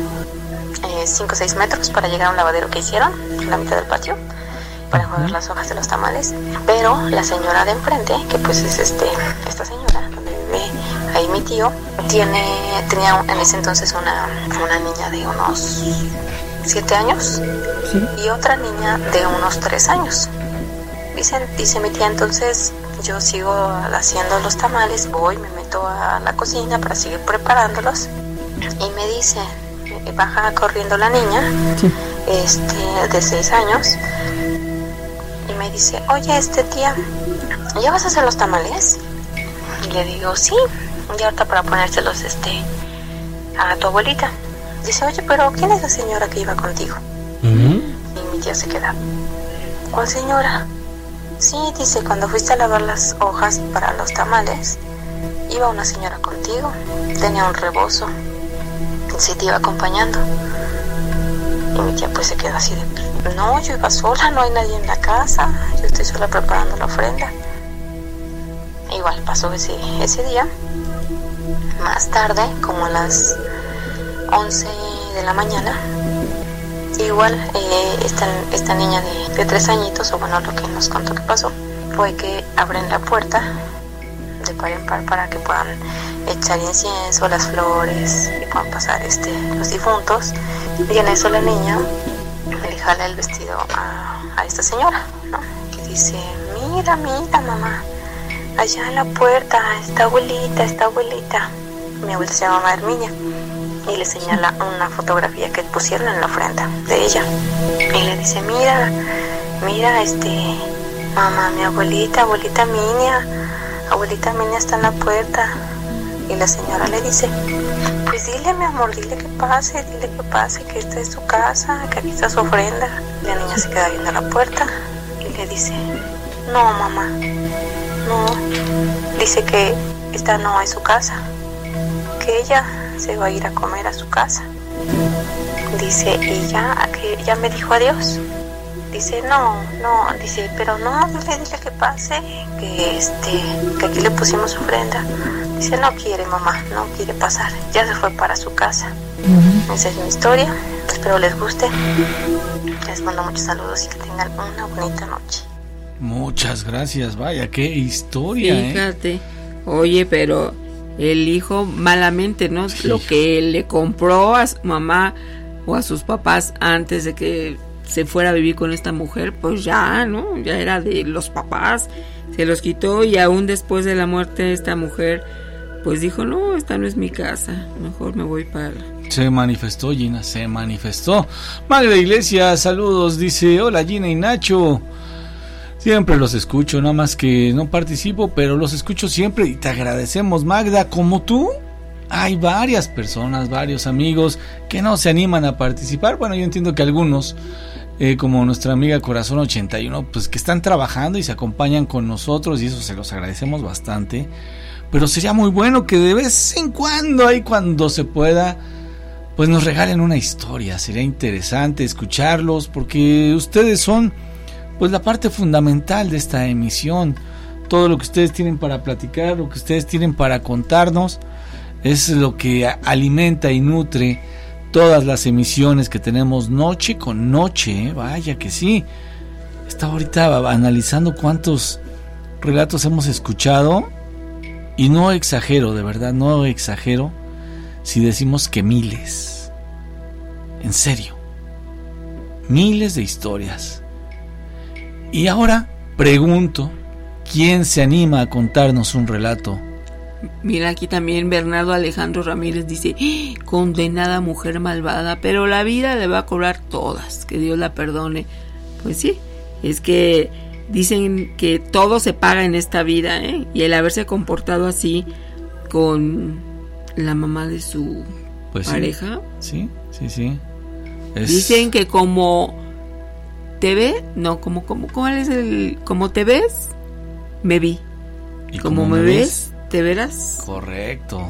5 o 6 metros para llegar a un lavadero que hicieron en la mitad del patio para enjuagar las hojas de los tamales. Pero la señora de enfrente, que pues es este esta señora donde vive ahí mi tío, tiene tenía en ese entonces una, una niña de unos 7 años y otra niña de unos 3 años. Dice, dice mi tía entonces yo sigo haciendo los tamales, voy, me meto a la cocina para seguir preparándolos y me dice, baja corriendo la niña, este, de 6 años, y me dice, oye, este tía, ¿ya vas a hacer los tamales? Y le digo, sí, y ahorita para ponérselos, este, a tu abuelita. Dice, oye, pero ¿quién es la señora que iba contigo? Y mi tía se queda, ¿cuál señora? Sí, dice, cuando fuiste a lavar las hojas para los tamales, iba una señora contigo, tenía un rebozo, sí te iba acompañando. Y mi tía pues se queda así de, no, yo iba sola, no hay nadie en la casa, yo estoy sola preparando la ofrenda. Igual pasó ese, ese día. Más tarde, como a las 11 de la mañana, igual eh, esta, niña de, tres añitos, o bueno, lo que nos contó que pasó, fue que abren la puerta de par en par para que puedan echar incienso, las flores y puedan pasar este, los difuntos. Y en eso la niña le jala el vestido a, esta señora, ¿no? Que dice, mira, mira mamá, allá en la puerta, esta abuelita, esta abuelita. Mi abuelita se llama Herminia y le señala una fotografía que pusieron en la ofrenda de ella. Y le dice, mira, mira, este, mamá, mi abuelita, abuelita Minia, abuelita Minia está en la puerta. Y la señora le dice, pues dile mi amor, dile que pase, dile que pase, que esta es su casa, que aquí está su ofrenda. La niña se queda viendo la puerta y le dice, no mamá, no, dice que esta no es su casa, que ella se va a ir a comer a su casa. Dice, y ya, que ya me dijo adiós. Dice, no, no, dice, pero no, dile, dile que pase, que este, que aquí le pusimos ofrenda. Dice, no quiere mamá, no quiere pasar, ya se fue para su casa. Esa es mi historia, espero les guste. Les mando muchos saludos y que tengan una bonita noche. Muchas gracias, vaya, qué historia. ¿eh? Fíjate, oye, pero el hijo malamente, ¿no? Lo que le compró a su mamá o a sus papás antes de que se fuera a vivir con esta mujer, pues ya, ¿no? Ya era de los papás, se los quitó y aún después de la muerte de esta mujer, pues dijo, no, esta no es mi casa, mejor me voy para... Se manifestó Gina, se manifestó. Magda Iglesias, saludos, dice, hola Gina y Nacho. Siempre los escucho, nada más que no participo, pero los escucho siempre y te agradecemos, Magda, como tú. Hay varias personas, varios amigos que no se animan a participar. Bueno, yo entiendo que algunos, eh, como nuestra amiga Corazón 81, pues que están trabajando y se acompañan con nosotros y eso se los agradecemos bastante. Pero sería muy bueno que de vez en cuando, ahí cuando se pueda, pues nos regalen una historia. Sería interesante escucharlos porque ustedes son pues la parte fundamental de esta emisión. Todo lo que ustedes tienen para platicar, lo que ustedes tienen para contarnos, es lo que alimenta y nutre todas las emisiones que tenemos noche con noche. ¿eh? Vaya que sí. Estaba ahorita analizando cuántos relatos hemos escuchado y no exagero, de verdad, no exagero si decimos que miles. En serio. Miles de historias. Y ahora pregunto, ¿quién se anima a contarnos un relato? Mira aquí también Bernardo Alejandro Ramírez dice, ¡Ah! condenada mujer malvada, pero la vida le va a cobrar todas, que Dios la perdone. Pues sí, es que dicen que todo se paga en esta vida, ¿eh? Y el haberse comportado así con la mamá de su pues pareja. Sí, sí, sí. Es... Dicen que como te ve, no, como, como, ¿cuál es el, como te ves? Me vi. ¿Y como cómo me me ves, te verás. Correcto.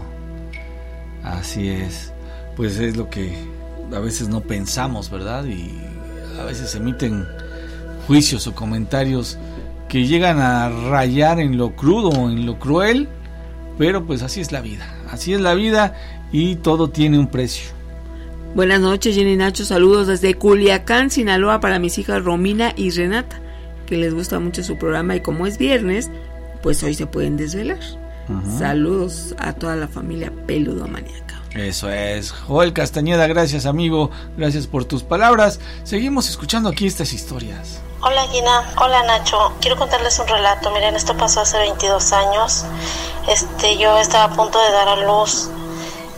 Así es. Pues es lo que a veces no pensamos, ¿verdad? Y a veces emiten juicios o comentarios que llegan a rayar en lo crudo, en lo cruel, pero pues así es la vida. Así es la vida y todo tiene un precio. Buenas noches, Jenny Nacho. Saludos desde Culiacán, Sinaloa, para mis hijas Romina y Renata, que les gusta mucho su programa y como es viernes, pues hoy se pueden desvelar. Ajá. Saludos a toda la familia peludomaníaca. Eso es. Joel Castañeda, gracias amigo, gracias por tus palabras. Seguimos escuchando aquí estas historias. Hola Gina, hola Nacho. Quiero contarles un relato. Miren, esto pasó hace 22 años. Este, yo estaba a punto de dar a luz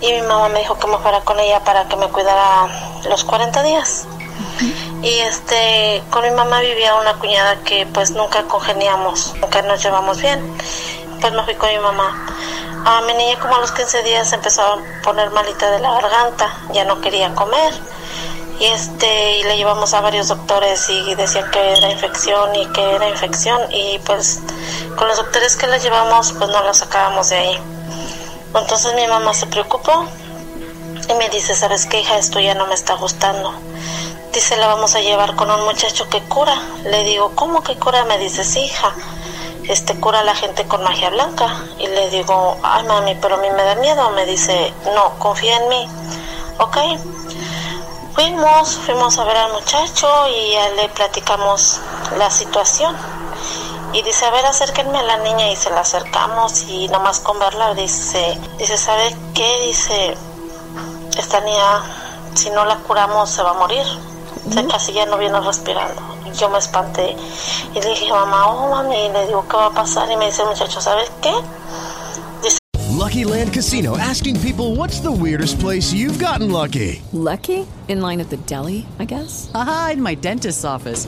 y mi mamá me dijo que me fuera con ella para que me cuidara los 40 días. Y este, con mi mamá vivía una cuñada que pues nunca congeniamos, nunca nos llevamos bien. Pues me fui con mi mamá. A mi niña como a los 15 días empezó a poner malita de la garganta, ya no quería comer y este y le llevamos a varios doctores y decían que era infección y que era infección y pues con los doctores que la llevamos pues no la sacábamos de ahí entonces mi mamá se preocupó y me dice sabes qué hija esto ya no me está gustando dice la vamos a llevar con un muchacho que cura le digo cómo que cura me dice sí hija este cura a la gente con magia blanca y le digo ay mami pero a mí me da miedo me dice no confía en mí ok. Fuimos, fuimos a ver al muchacho y ya le platicamos la situación. Y dice, a ver, acérquenme a la niña y se la acercamos y nomás con verla dice, dice, ¿sabe qué? Dice, esta niña, si no la curamos se va a morir. O sea, casi ya no viene respirando. Y yo me espanté y le dije, mamá, oh mami, y le digo, ¿qué va a pasar? Y me dice muchacho, ¿sabes qué? Lucky Land Casino asking people what's the weirdest place you've gotten lucky? Lucky? In line at the deli, I guess? Aha, in my dentist's office.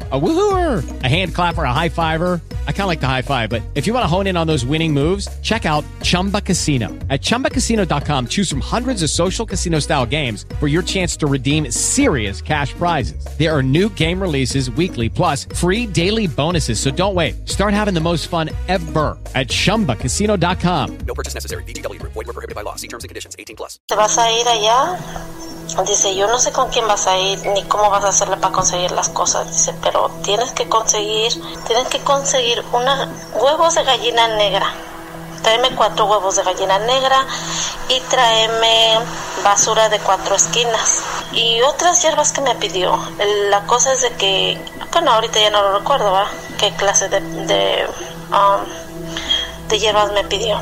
A woohooer, a hand clapper, a high fiver. I kind of like the high five, but if you want to hone in on those winning moves, check out Chumba Casino. At chumbacasino.com, choose from hundreds of social casino style games for your chance to redeem serious cash prizes. There are new game releases weekly, plus free daily bonuses. So don't wait. Start having the most fun ever at chumbacasino.com. No purchase necessary. VGW Group. Void were prohibited by law. See terms and conditions. 18 plus. ¿Te vas a ir allá? Dice, yo no sé con quién vas a ir ni cómo vas a hacerle para conseguir las cosas. Dice, pero tienes que conseguir, tienes que conseguir una huevos de gallina negra. Tráeme cuatro huevos de gallina negra y tráeme basura de cuatro esquinas y otras hierbas que me pidió. La cosa es de que, bueno, ahorita ya no lo recuerdo, ¿va? ¿Qué clase de, de, um, hierbas me pidió?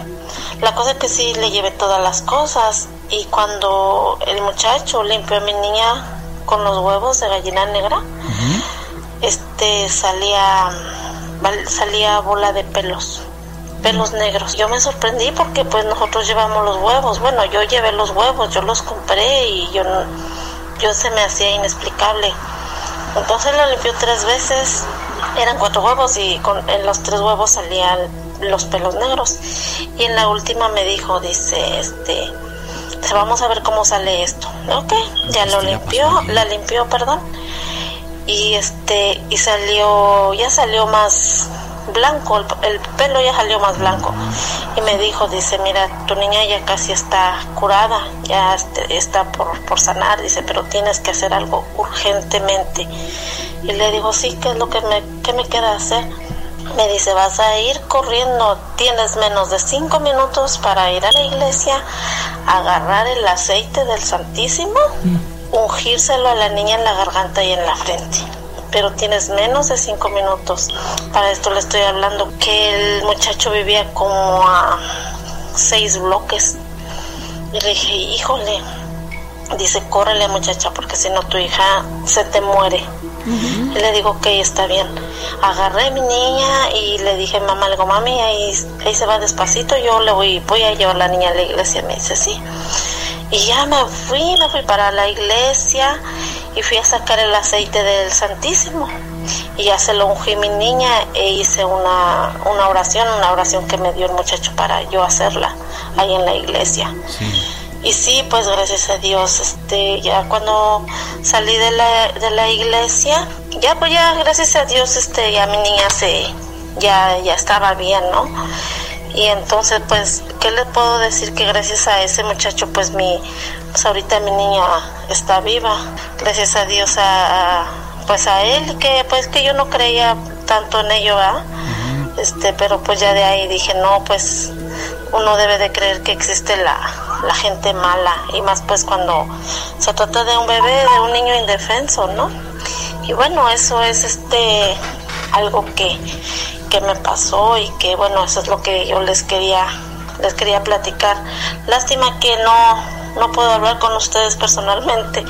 La cosa es que sí le llevé todas las cosas y cuando el muchacho limpió a mi niña con los huevos de gallina negra, este salía salía bola de pelos pelos negros. Yo me sorprendí porque pues nosotros llevamos los huevos. Bueno yo llevé los huevos yo los compré y yo yo se me hacía inexplicable. Entonces lo limpió tres veces eran cuatro huevos y con, en los tres huevos salían los pelos negros. Y en la última me dijo dice este vamos a ver cómo sale esto ok ya lo limpió la limpió perdón y este y salió ya salió más blanco el, el, pelo ya salió más blanco. Y me dijo dice mira tu niña ya casi está curada ya este, está por, por sanar dice pero tienes que hacer algo urgentemente y le digo sí qué es lo que me, qué me queda hacer me dice vas a ir corriendo tienes menos de cinco minutos para ir a la iglesia agarrar el aceite del santísimo ungírselo a la niña en la garganta y en la frente. Pero tienes menos de cinco minutos. Para esto le estoy hablando que el muchacho vivía como a seis bloques. Y le dije, híjole, dice, córrele muchacha, porque si no tu hija se te muere. Y le digo, ok, está bien. agarré a mi niña y le dije, mamá, le digo, mami, ahí, ahí se va despacito, yo le voy, voy a llevar a la niña a la iglesia. Me dice, sí. Y ya me fui, me fui para la iglesia y fui a sacar el aceite del Santísimo. Y ya se lo ungí mi niña e hice una, una oración, una oración que me dio el muchacho para yo hacerla ahí en la iglesia. Y sí, pues gracias a Dios, este, ya cuando salí de la, de la iglesia, ya pues ya gracias a Dios, este, ya mi niña se, ya, ya estaba bien, ¿no? Y entonces, pues, ¿qué le puedo decir? Que gracias a ese muchacho, pues mi, pues ahorita mi niña está viva. Gracias a Dios, a, a- pues a él, que pues que yo no creía tanto en ello, ¿verdad? Este, pero pues ya de ahí dije, no, pues uno debe de creer que existe la, la gente mala y más pues cuando se trata de un bebé, de un niño indefenso, ¿no? Y bueno, eso es este algo que, que me pasó y que bueno, eso es lo que yo les quería les quería platicar. Lástima que no no puedo hablar con ustedes personalmente,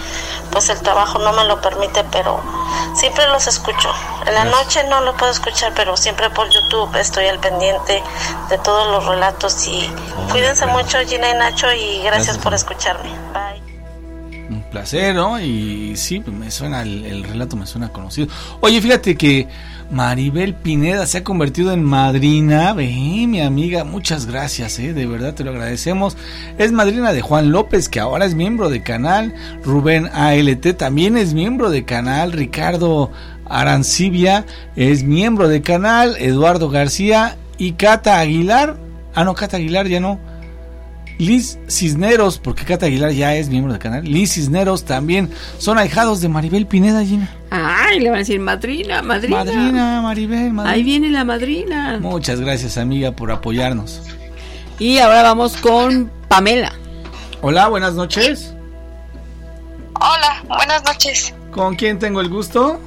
pues el trabajo no me lo permite, pero siempre los escucho. En la noche no lo puedo escuchar, pero siempre por YouTube estoy al pendiente de todos los relatos y cuídense mucho Gina y Nacho y gracias, Gracias. por escucharme. Bye. Un placer, ¿no? Y sí, pues, me suena, el, el relato me suena conocido. Oye, fíjate que Maribel Pineda se ha convertido en madrina. Ve, mi amiga, muchas gracias, ¿eh? De verdad te lo agradecemos. Es madrina de Juan López, que ahora es miembro de canal. Rubén ALT también es miembro de canal. Ricardo Arancibia es miembro de canal. Eduardo García y Cata Aguilar. Ah, no, Cata Aguilar ya no. Liz Cisneros, porque Cata Aguilar ya es miembro del canal. Liz Cisneros también son ahijados de Maribel Pineda, Gina. Ay, le van a decir madrina, madrina. Madrina, Maribel, madrina. Ahí viene la madrina. Muchas gracias, amiga, por apoyarnos. Y ahora vamos con Pamela. Hola, buenas noches. Hola, buenas noches. ¿Con quién tengo el gusto?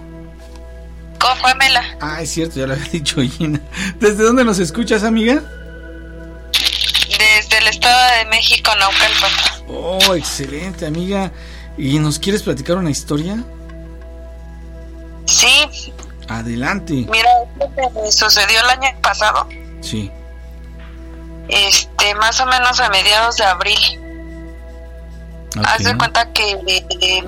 Con Pamela, Ah, es cierto, ya lo había dicho Gina. ¿Desde dónde nos escuchas, amiga? Desde el Estado de México, Naucalpan. Oh, excelente, amiga. ¿Y nos quieres platicar una historia? Sí, Adelante. mira, esto me sucedió el año pasado, Sí. este, más o menos a mediados de abril. Haz de cuenta que eh,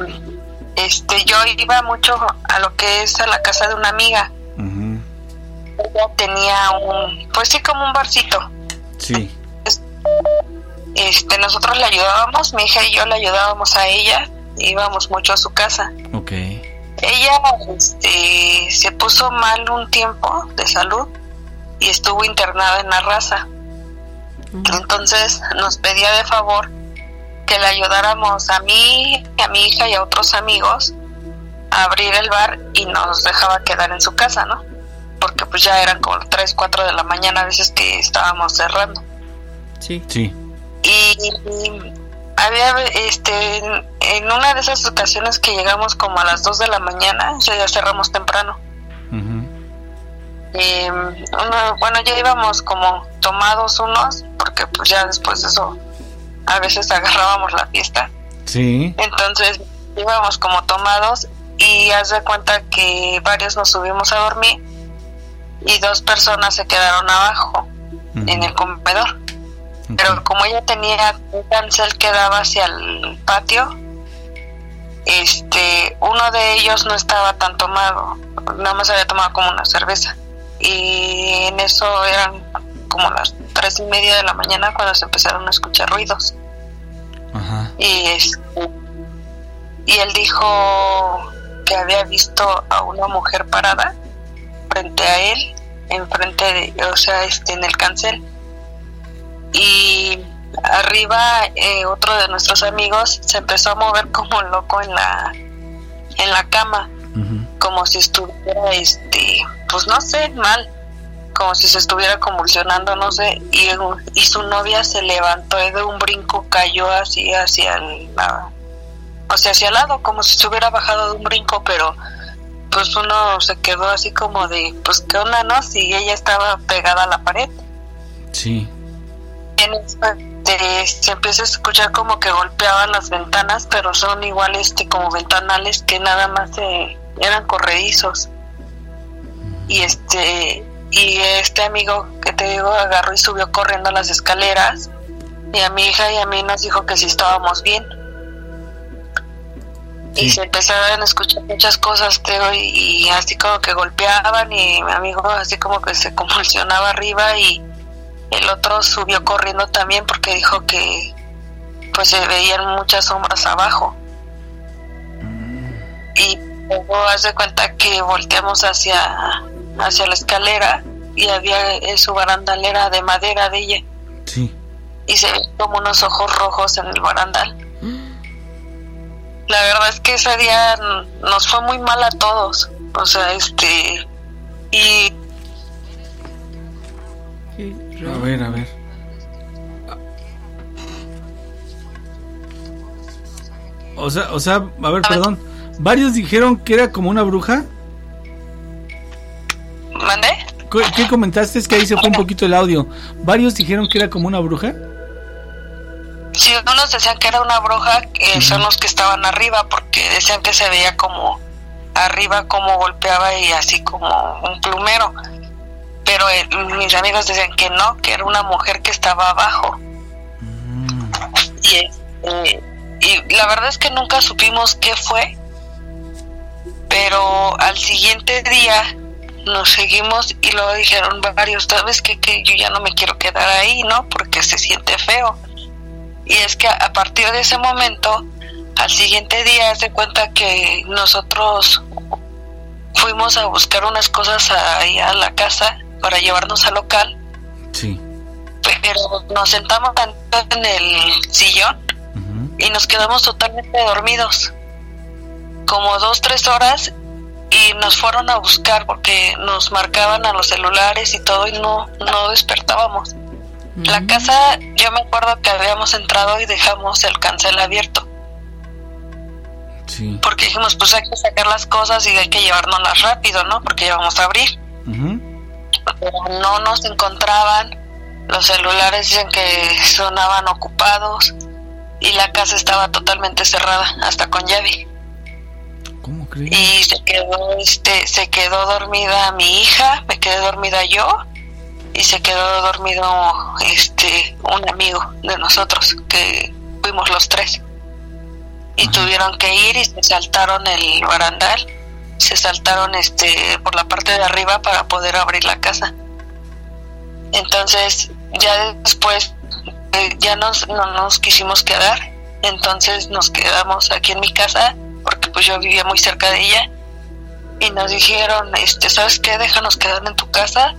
este, yo iba mucho a lo que es a la casa de una amiga. Ella tenía un, pues sí, como un barcito. Sí. Este, nosotros le ayudábamos, mi hija y yo le ayudábamos a ella, íbamos mucho a su casa. Ok. Ella este, se puso mal un tiempo de salud y estuvo internada en la raza. Entonces nos pedía de favor que le ayudáramos a mí, a mi hija y a otros amigos a abrir el bar y nos dejaba quedar en su casa, ¿no? Porque pues ya eran como 3, 4 de la mañana a veces que estábamos cerrando. Sí. Sí. Y había, este, en, en una de esas ocasiones que llegamos como a las 2 de la mañana, ya cerramos temprano. Eh, uno- bueno, ya íbamos como tomados unos, porque pues ya después de eso a veces agarrábamos la fiesta. Sí. Entonces íbamos como tomados y haz de cuenta que varios nos subimos a dormir y dos personas se quedaron abajo en el comedor. Pero como ella tenía un cancel que daba hacia el patio, este, uno de ellos no estaba tan tomado, nada más había tomado como una cerveza. Y en eso eran como las tres y media de la mañana cuando se empezaron a escuchar ruidos. Y, este, y él dijo que había visto a una mujer parada frente a él, enfrente de, o sea, este, en el cancel. Y arriba eh, otro de nuestros amigos se empezó a mover como loco en la en la cama, como si estuviera, este, pues no sé, mal, como si se estuviera convulsionando, no sé, y, y su novia se levantó y de un brinco cayó así hacia el, la- o sea, hacia el lado, como si se hubiera bajado de un brinco, pero pues uno se quedó así como de, pues qué onda, ¿no? Si ella estaba pegada a la pared. Sí. En este, se empieza a escuchar como que golpeaban las ventanas, pero son igual este como ventanales que nada más se, eran corredizos. y este y este amigo que te digo agarró y subió corriendo las escaleras y a mi hija y a mí nos dijo que sí estábamos bien y se empezaron a escuchar muchas cosas digo, y, y así como que golpeaban y mi amigo así como que se convulsionaba arriba y el otro subió corriendo también porque dijo que pues se veían muchas sombras abajo y luego hace cuenta que volteamos hacia hacia la escalera y había eh, su barandal era de madera de ella Sí. y se ven como unos ojos rojos en el barandal. La verdad es que ese día mm, nos fue muy mal a todos. O sea, este. Y A ver, a ver. O sea, o sea, a ver, perdón. Varios dijeron que era como una bruja. ¿Mandé? ¿Qué, qué comentaste? Es que ahí se fue un poquito el audio. Varios dijeron que era como una bruja. si unos decían que era una bruja, que son los que estaban arriba, porque decían que se veía como arriba, como golpeaba y así como un plumero. Pero eh, mis amigos decían que no, que era una mujer que estaba abajo. Y, este, y la verdad es que nunca supimos qué fue, pero al siguiente día nos seguimos y luego dijeron varios, sabes que, que yo ya no me quiero quedar ahí, ¿no? Porque se siente feo. Y es que a, a partir de ese momento, al siguiente día se cuenta que nosotros fuimos a buscar unas cosas ahí a la casa para llevarnos al local, Sí. pero nos sentamos en el sillón y nos quedamos totalmente dormidos, como dos, tres horas, y nos fueron a buscar porque nos marcaban a los celulares y todo y no, no despertábamos. La casa, yo me acuerdo que habíamos entrado y dejamos el cancel abierto. Sí. Porque dijimos, pues hay que sacar las cosas y hay que llevárnoslas rápido, ¿no? Porque ya vamos a abrir. Pero no nos encontraban. Los celulares dicen que sonaban ocupados y la casa estaba totalmente cerrada, hasta con llave. ¿Cómo crees? Y se quedó, este, se quedó dormida mi hija, me quedé dormida yo y se quedó dormido, este, un amigo de nosotros que fuimos los tres y tuvieron que ir y se saltaron el barandal, se saltaron, este, por la parte de arriba para poder abrir la casa. Entonces ya después eh, ya nos, no nos quisimos quedar, entonces nos quedamos aquí en mi casa porque pues yo vivía muy cerca de ella y nos dijeron, este, ¿sabes qué? Déjanos quedar en tu casa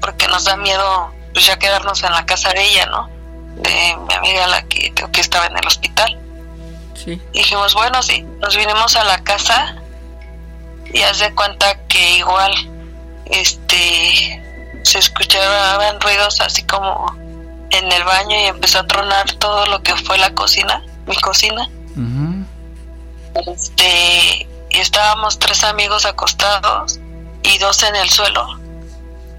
porque nos da miedo pues ya quedarnos en la casa de ella, ¿no? De mi amiga la que, que estaba en el hospital. Sí. Dijimos, bueno, sí, nos vinimos a la casa y haz de cuenta que igual, este, se escuchaban ruidos así como en el baño y empezó a tronar todo lo que fue la cocina, mi cocina. Este, y estábamos tres amigos acostados y dos en el suelo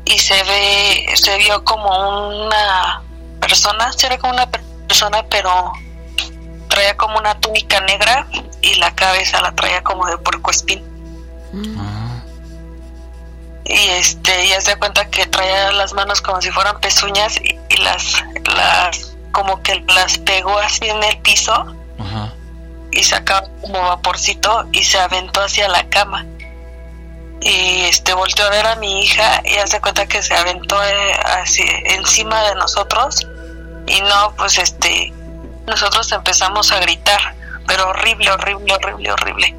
y se ve, se vio como una persona, se ve como una persona, pero traía como una túnica negra y la cabeza la traía como de puercoespín. Y este, ya se da cuenta que traía las manos como si fueran pezuñas y, y las, las, como que las pegó así en el piso y sacaba como vaporcito y se aventó hacia la cama. Y este volteó a ver a mi hija y hace cuenta que se aventó eh, así encima de nosotros y no, pues este, nosotros empezamos a gritar, pero horrible, horrible, horrible, horrible.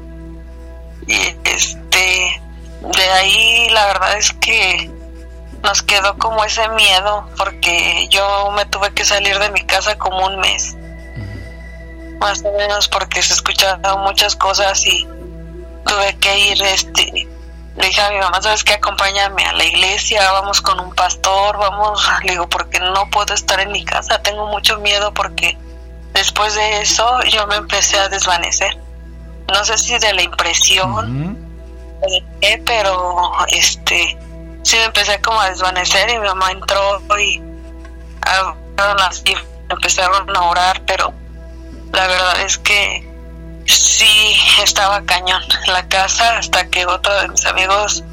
Y este, de ahí la verdad es que nos quedó como ese miedo porque yo me tuve que salir de mi casa como un mes. Más o menos porque se escuchaban muchas cosas y tuve que ir este le dije a mi mamá sabes qué acompáñame a la iglesia vamos con un pastor vamos le digo porque no puedo estar en mi casa tengo mucho miedo porque después de eso yo me empecé a desvanecer no sé si de la impresión qué, pero este sí me empecé como a desvanecer y mi mamá entró y abrieron las y empezaron a orar pero la verdad es que sí estaba cañón la casa hasta que otro de mis amigos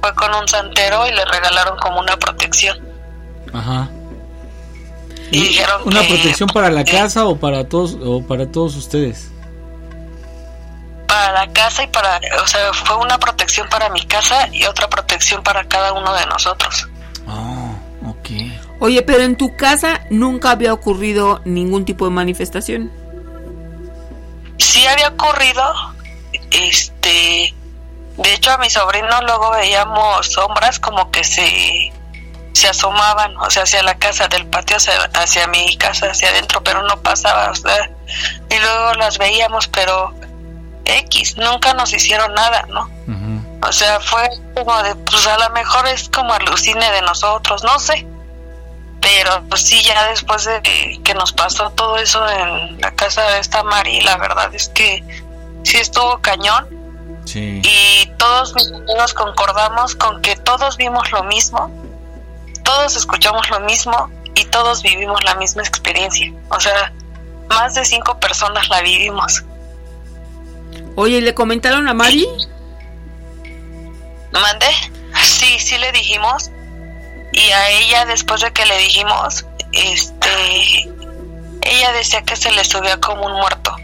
fue con un santero y le regalaron como una protección. Ajá. Y dijeron ¿Una que- protección para la casa o para todos o para todos ustedes? Para la casa y para, o sea, fue una protección para mi casa y otra protección para cada uno de nosotros. Ok. Oye, pero en tu casa nunca había ocurrido ningún tipo de manifestación. Sí había ocurrido, este, de hecho a mi sobrino luego veíamos sombras como que se, se asomaban, o sea, hacia la casa del patio, hacia, hacia mi casa, hacia adentro, pero no pasaba, o sea, y luego las veíamos, pero X, nunca nos hicieron nada, ¿no? O sea, fue como de, pues a lo mejor es como alucine de nosotros, no sé. Pero pues sí, ya después de que, que nos pasó todo eso en la casa de esta Mari, la verdad es que sí estuvo cañón Sí. y todos mis amigos concordamos con que todos vimos lo mismo, todos escuchamos lo mismo y todos vivimos la misma experiencia. O sea, más de cinco personas la vivimos. Oye, ¿y ¿le comentaron a Mari? ¿Mande? Sí, sí le dijimos. Y a ella, después de que le dijimos, este, ella decía que se le subía como un muerto.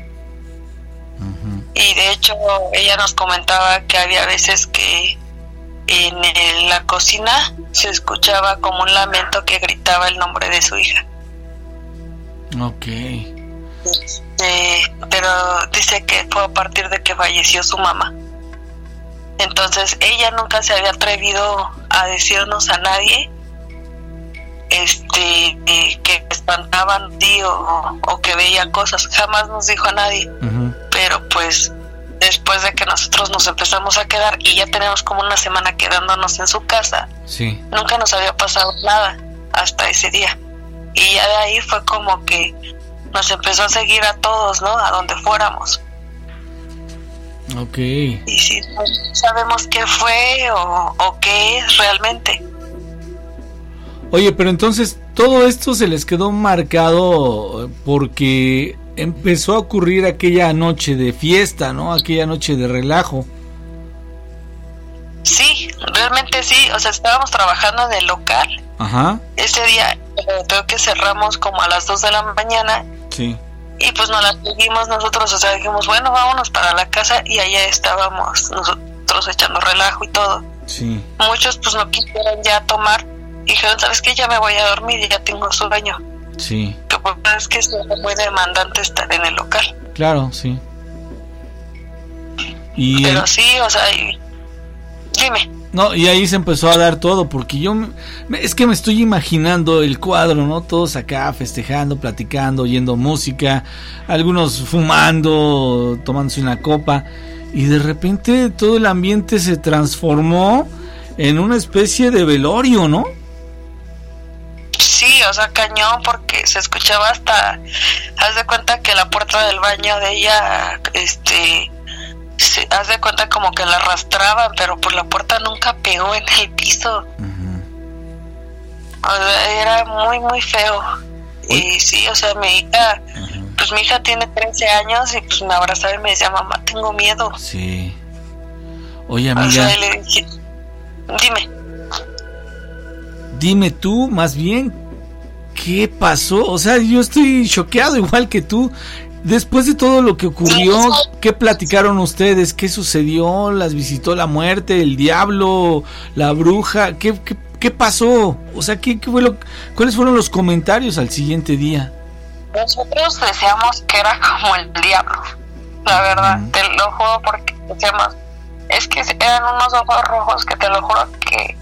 Y de hecho, ella nos comentaba que había veces que en la cocina se escuchaba como un lamento que gritaba el nombre de su hija. Ok. Pero dice que fue a partir de que falleció su mamá. Entonces ella nunca se había atrevido a decirnos a nadie este que espantaban tío o, o que veía cosas. Jamás nos dijo a nadie. Pero pues después de que nosotros nos empezamos a quedar y ya tenemos como una semana quedándonos en su casa, Sí. nunca nos había pasado nada hasta ese día. Y ya de ahí fue como que nos empezó a seguir a todos, ¿no? A donde fuéramos. Ok. Y si no sabemos qué fue o, o qué es realmente. Oye, pero entonces todo esto se les quedó marcado porque empezó a ocurrir aquella noche de fiesta, ¿no? Aquella noche de relajo. Sí, realmente sí. O sea, estábamos trabajando en el local. Ajá. Ese día eh, creo que cerramos como a las 2 de la mañana Sí. y pues nos la seguimos nosotros. O sea, dijimos, bueno, vámonos para la casa y allá estábamos nosotros echando relajo y todo. Sí. Muchos pues no quisieron ya tomar y dijeron, ¿sabes qué? Ya me voy a dormir y ya tengo sueño. Sí. Que pues es que es muy demandante estar en el local. Claro, sí. Y Pero sí, o sea, y- dime. No, y ahí se empezó a dar todo, porque yo me- es que me estoy imaginando el cuadro, ¿no? Todos acá festejando, platicando, oyendo música, algunos fumando, tomándose una copa, y de repente todo el ambiente se transformó en una especie de velorio, ¿no? Sí, o sea, cañón, porque se escuchaba hasta, haz de cuenta que la puerta del baño de ella, este, se, haz de cuenta como que la arrastraban, pero pues la puerta nunca pegó en el piso. O sea, era muy, muy feo. Y sí, o sea, mi hija, pues mi hija tiene 13 años y pues me abrazaba y me decía, mamá, tengo miedo. Sí. Oye, O amiga, sea, y le dije, dime. dime tú más bien, ¿qué pasó? O sea, yo estoy choqueado igual que tú. Después de todo lo que ocurrió, ¿qué platicaron ustedes? ¿Qué sucedió? ¿Las visitó la muerte, el diablo, la bruja? ¿Qué, qué, qué pasó? O sea, ¿qué, qué fue lo, ¿cuáles fueron los comentarios al siguiente día? Nosotros decíamos que era como el diablo, la verdad, te lo juro porque decíamos, es que eran unos ojos rojos que te lo juro que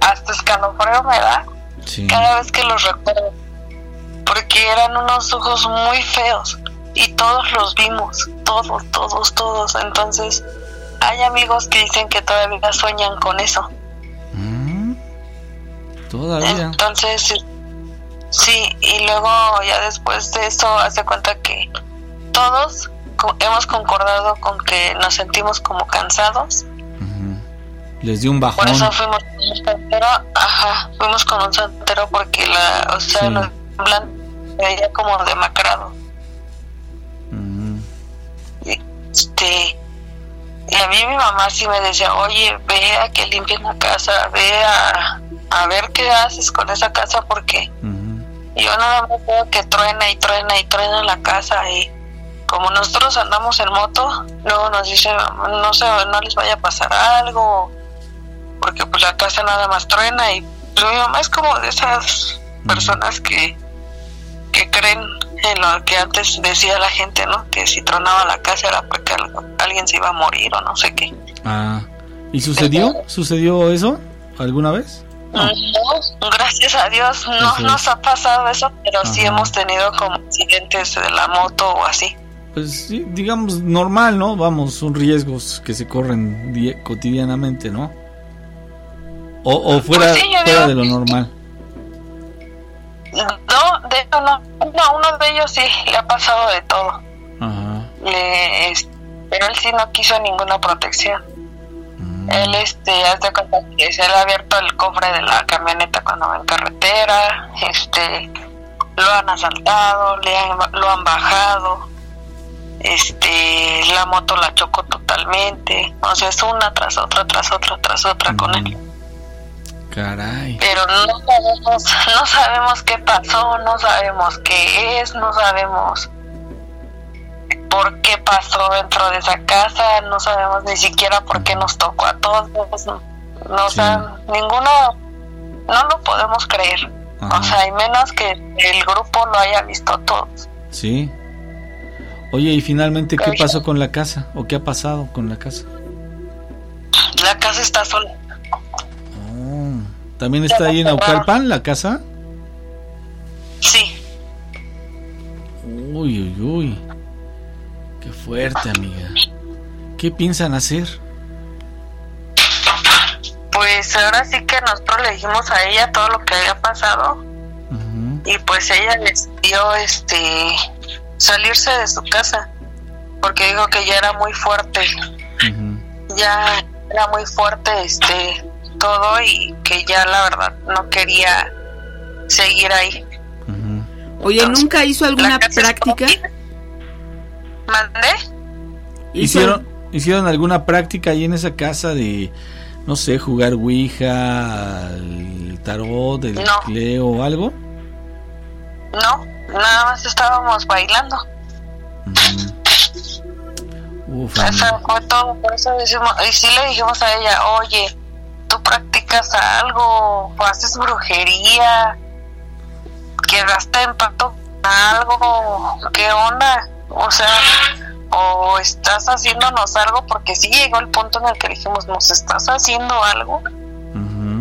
hasta escalofrío me da cada vez que los recuerdo, porque eran unos ojos muy feos y todos los vimos, todos, todos, todos, entonces hay amigos que dicen que todavía sueñan con eso. Todavía. Entonces, sí, y luego ya después de eso, hace cuenta que todos hemos concordado con que nos sentimos como cansados. Les dio un Por bajón. eso fuimos con un santero, ajá, fuimos con un santero porque la, o sea, Sí. los blancos veía como demacrado. Este, Y a mí mi mamá sí me decía, oye, ve a que limpien la casa, ve a, a ver qué haces con esa casa porque yo nada más veo que truena y truena y truena la casa y como nosotros andamos en moto, luego nos dicen, no sé, no les vaya a pasar algo, porque pues la casa nada más truena y pues, mi mamá es como de esas personas que, que creen en lo que antes decía la gente, ¿no? Que si tronaba la casa era porque alguien se iba a morir o no sé qué. Ah, ¿y sucedió? ¿Sucedió eso alguna vez? No, gracias a Dios no es. nos ha pasado eso, pero sí Ajá. hemos tenido como accidentes de la moto o así. Pues sí, digamos normal, ¿no? Vamos, son riesgos que se corren di- cotidianamente, ¿no? O, o fuera, Pues sí, fuera digo de lo normal. No, de hecho no, no, uno de ellos sí le ha pasado de todo. Ajá. Le- es- pero él sí no quiso ninguna protección. Él, este, haz de cuenta que se le ha abierto el cofre de la camioneta cuando va en carretera, este, lo han asaltado, le han, lo han bajado, este, la moto la chocó totalmente, o sea, es una tras otra, tras otra, tras otra con él. Caray. Pero no sabemos, no sabemos qué pasó, no sabemos qué es, no sabemos por qué pasó dentro de esa casa, no sabemos ni siquiera por qué nos tocó a todos, no, no, o sea, ninguno, no lo podemos creer, Ajá. o sea, y menos que el grupo lo haya visto todos. Sí. Oye, y finalmente, ¿qué pasó con la casa? ¿O qué ha pasado con la casa? La casa está sola. ¿También está ahí en Aucalpan la casa? Sí. Uy, uy, uy. Qué fuerte, amiga. ¿Qué piensan hacer? Pues ahora sí que nosotros le dijimos a ella todo lo que había pasado y pues ella decidió este salirse de su casa porque dijo que ya era muy fuerte ya era muy fuerte este todo y que ya la verdad no quería seguir ahí Oye, ¿nunca hizo alguna práctica? ¿Mandé? ¿Hicieron, ¿Hicieron alguna práctica ahí en esa casa de, no sé, jugar Ouija, el tarot, el No. Cleo o algo? no nada más estábamos bailando Uf, Eso fue todo, por eso decimos, y sí le dijimos a ella, oye, tú practicas algo, o haces brujería, quedaste en pacto con algo, ¿qué onda? O sea, o estás haciéndonos algo, porque sí llegó el punto en el que dijimos, ¿nos estás haciendo algo?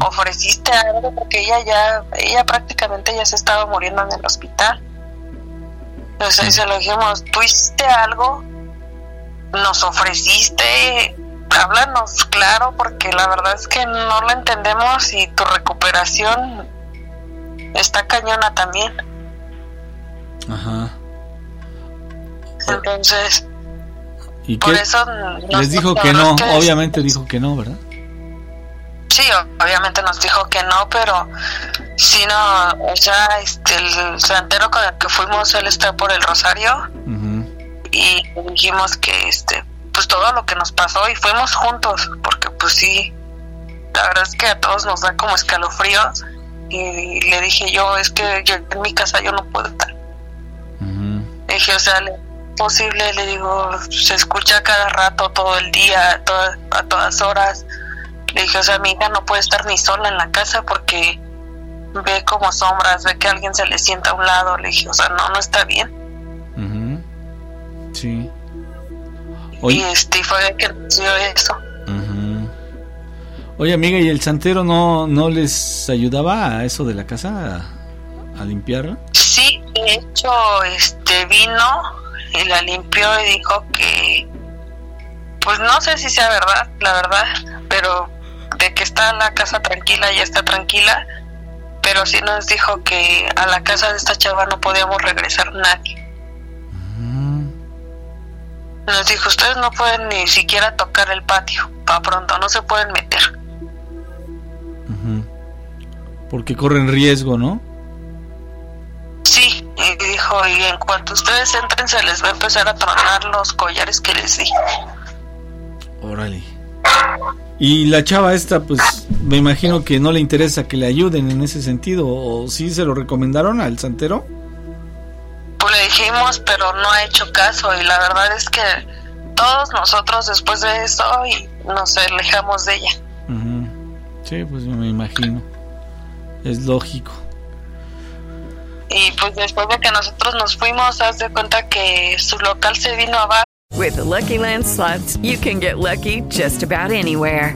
¿Ofreciste algo? Porque ella ya, ella prácticamente ya se estaba muriendo en el hospital. O sea, y se lo dijimos, ¿tú hiciste algo? nos ofreciste, háblanos claro, porque la verdad es que no lo entendemos y tu recuperación está cañona también. Ajá. Entonces, ¿Y por qué? eso Les dijo que no, que- obviamente dijo que no, ¿verdad? Sí, obviamente nos dijo que no, pero si no, o sea, este, el santero con el que fuimos, él está por el Rosario y dijimos que, este, pues todo lo que nos pasó y fuimos juntos, porque pues sí, la verdad es que a todos nos da como escalofríos y le dije yo, es que yo en mi casa yo no puedo estar. Le dije, o sea, le- posible, le digo, se escucha cada rato, todo el día, a todas- a todas horas. Le dije, o sea, mi hija no puede estar ni sola en la casa porque ve como sombras, ve que alguien se le sienta a un lado. Le dije, o sea, no, no está bien. Sí. Y Oye, este y fue que dio eso. Oye, amiga, ¿y el santero no, no les ayudaba a eso de la casa? A, a limpiarla. Sí, de hecho, este vino y la limpió y dijo que, pues no sé si sea verdad, la verdad, pero de que está la casa tranquila, ya está tranquila, pero sí nos dijo que a la casa de esta chava no podíamos regresar nadie. Nos dijo, ustedes no pueden ni siquiera tocar el patio, para pronto, no se pueden meter. Porque corren riesgo, ¿no? Sí, y dijo, y en cuanto ustedes entren se les va a empezar a tronar los collares que les di. Órale. Y la chava esta, pues me imagino que no le interesa que le ayuden en ese sentido. ¿O sí se lo recomendaron al santero? Pues le dijimos, pero no ha hecho caso. Y la verdad es que todos nosotros después de eso y nos alejamos de ella. Ujú. Sí, pues me imagino. Es lógico. Y pues después de que nosotros nos fuimos, haz de cuenta que su local se vino abajo. With the Lucky Land slots, you can get lucky just about anywhere.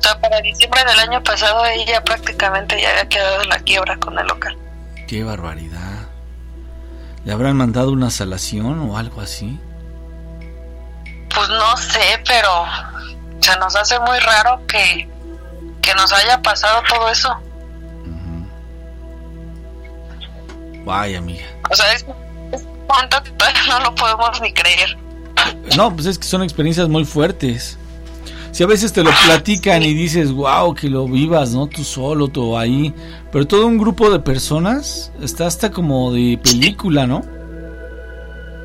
O sea, para diciembre del año pasado ella prácticamente ya había quedado en la quiebra con el local. Qué barbaridad. ¿Le habrán mandado una salación o algo así? Pues no sé, pero se nos hace muy raro que, que nos haya pasado todo eso. Vaya, amiga. O sea, es, es un momento que no lo podemos ni creer. No, pues es que son experiencias muy fuertes. Si a veces te lo platican y dices, wow, que lo vivas, ¿no? Tú solo, tú ahí. Pero todo un grupo de personas está hasta como de película, ¿no?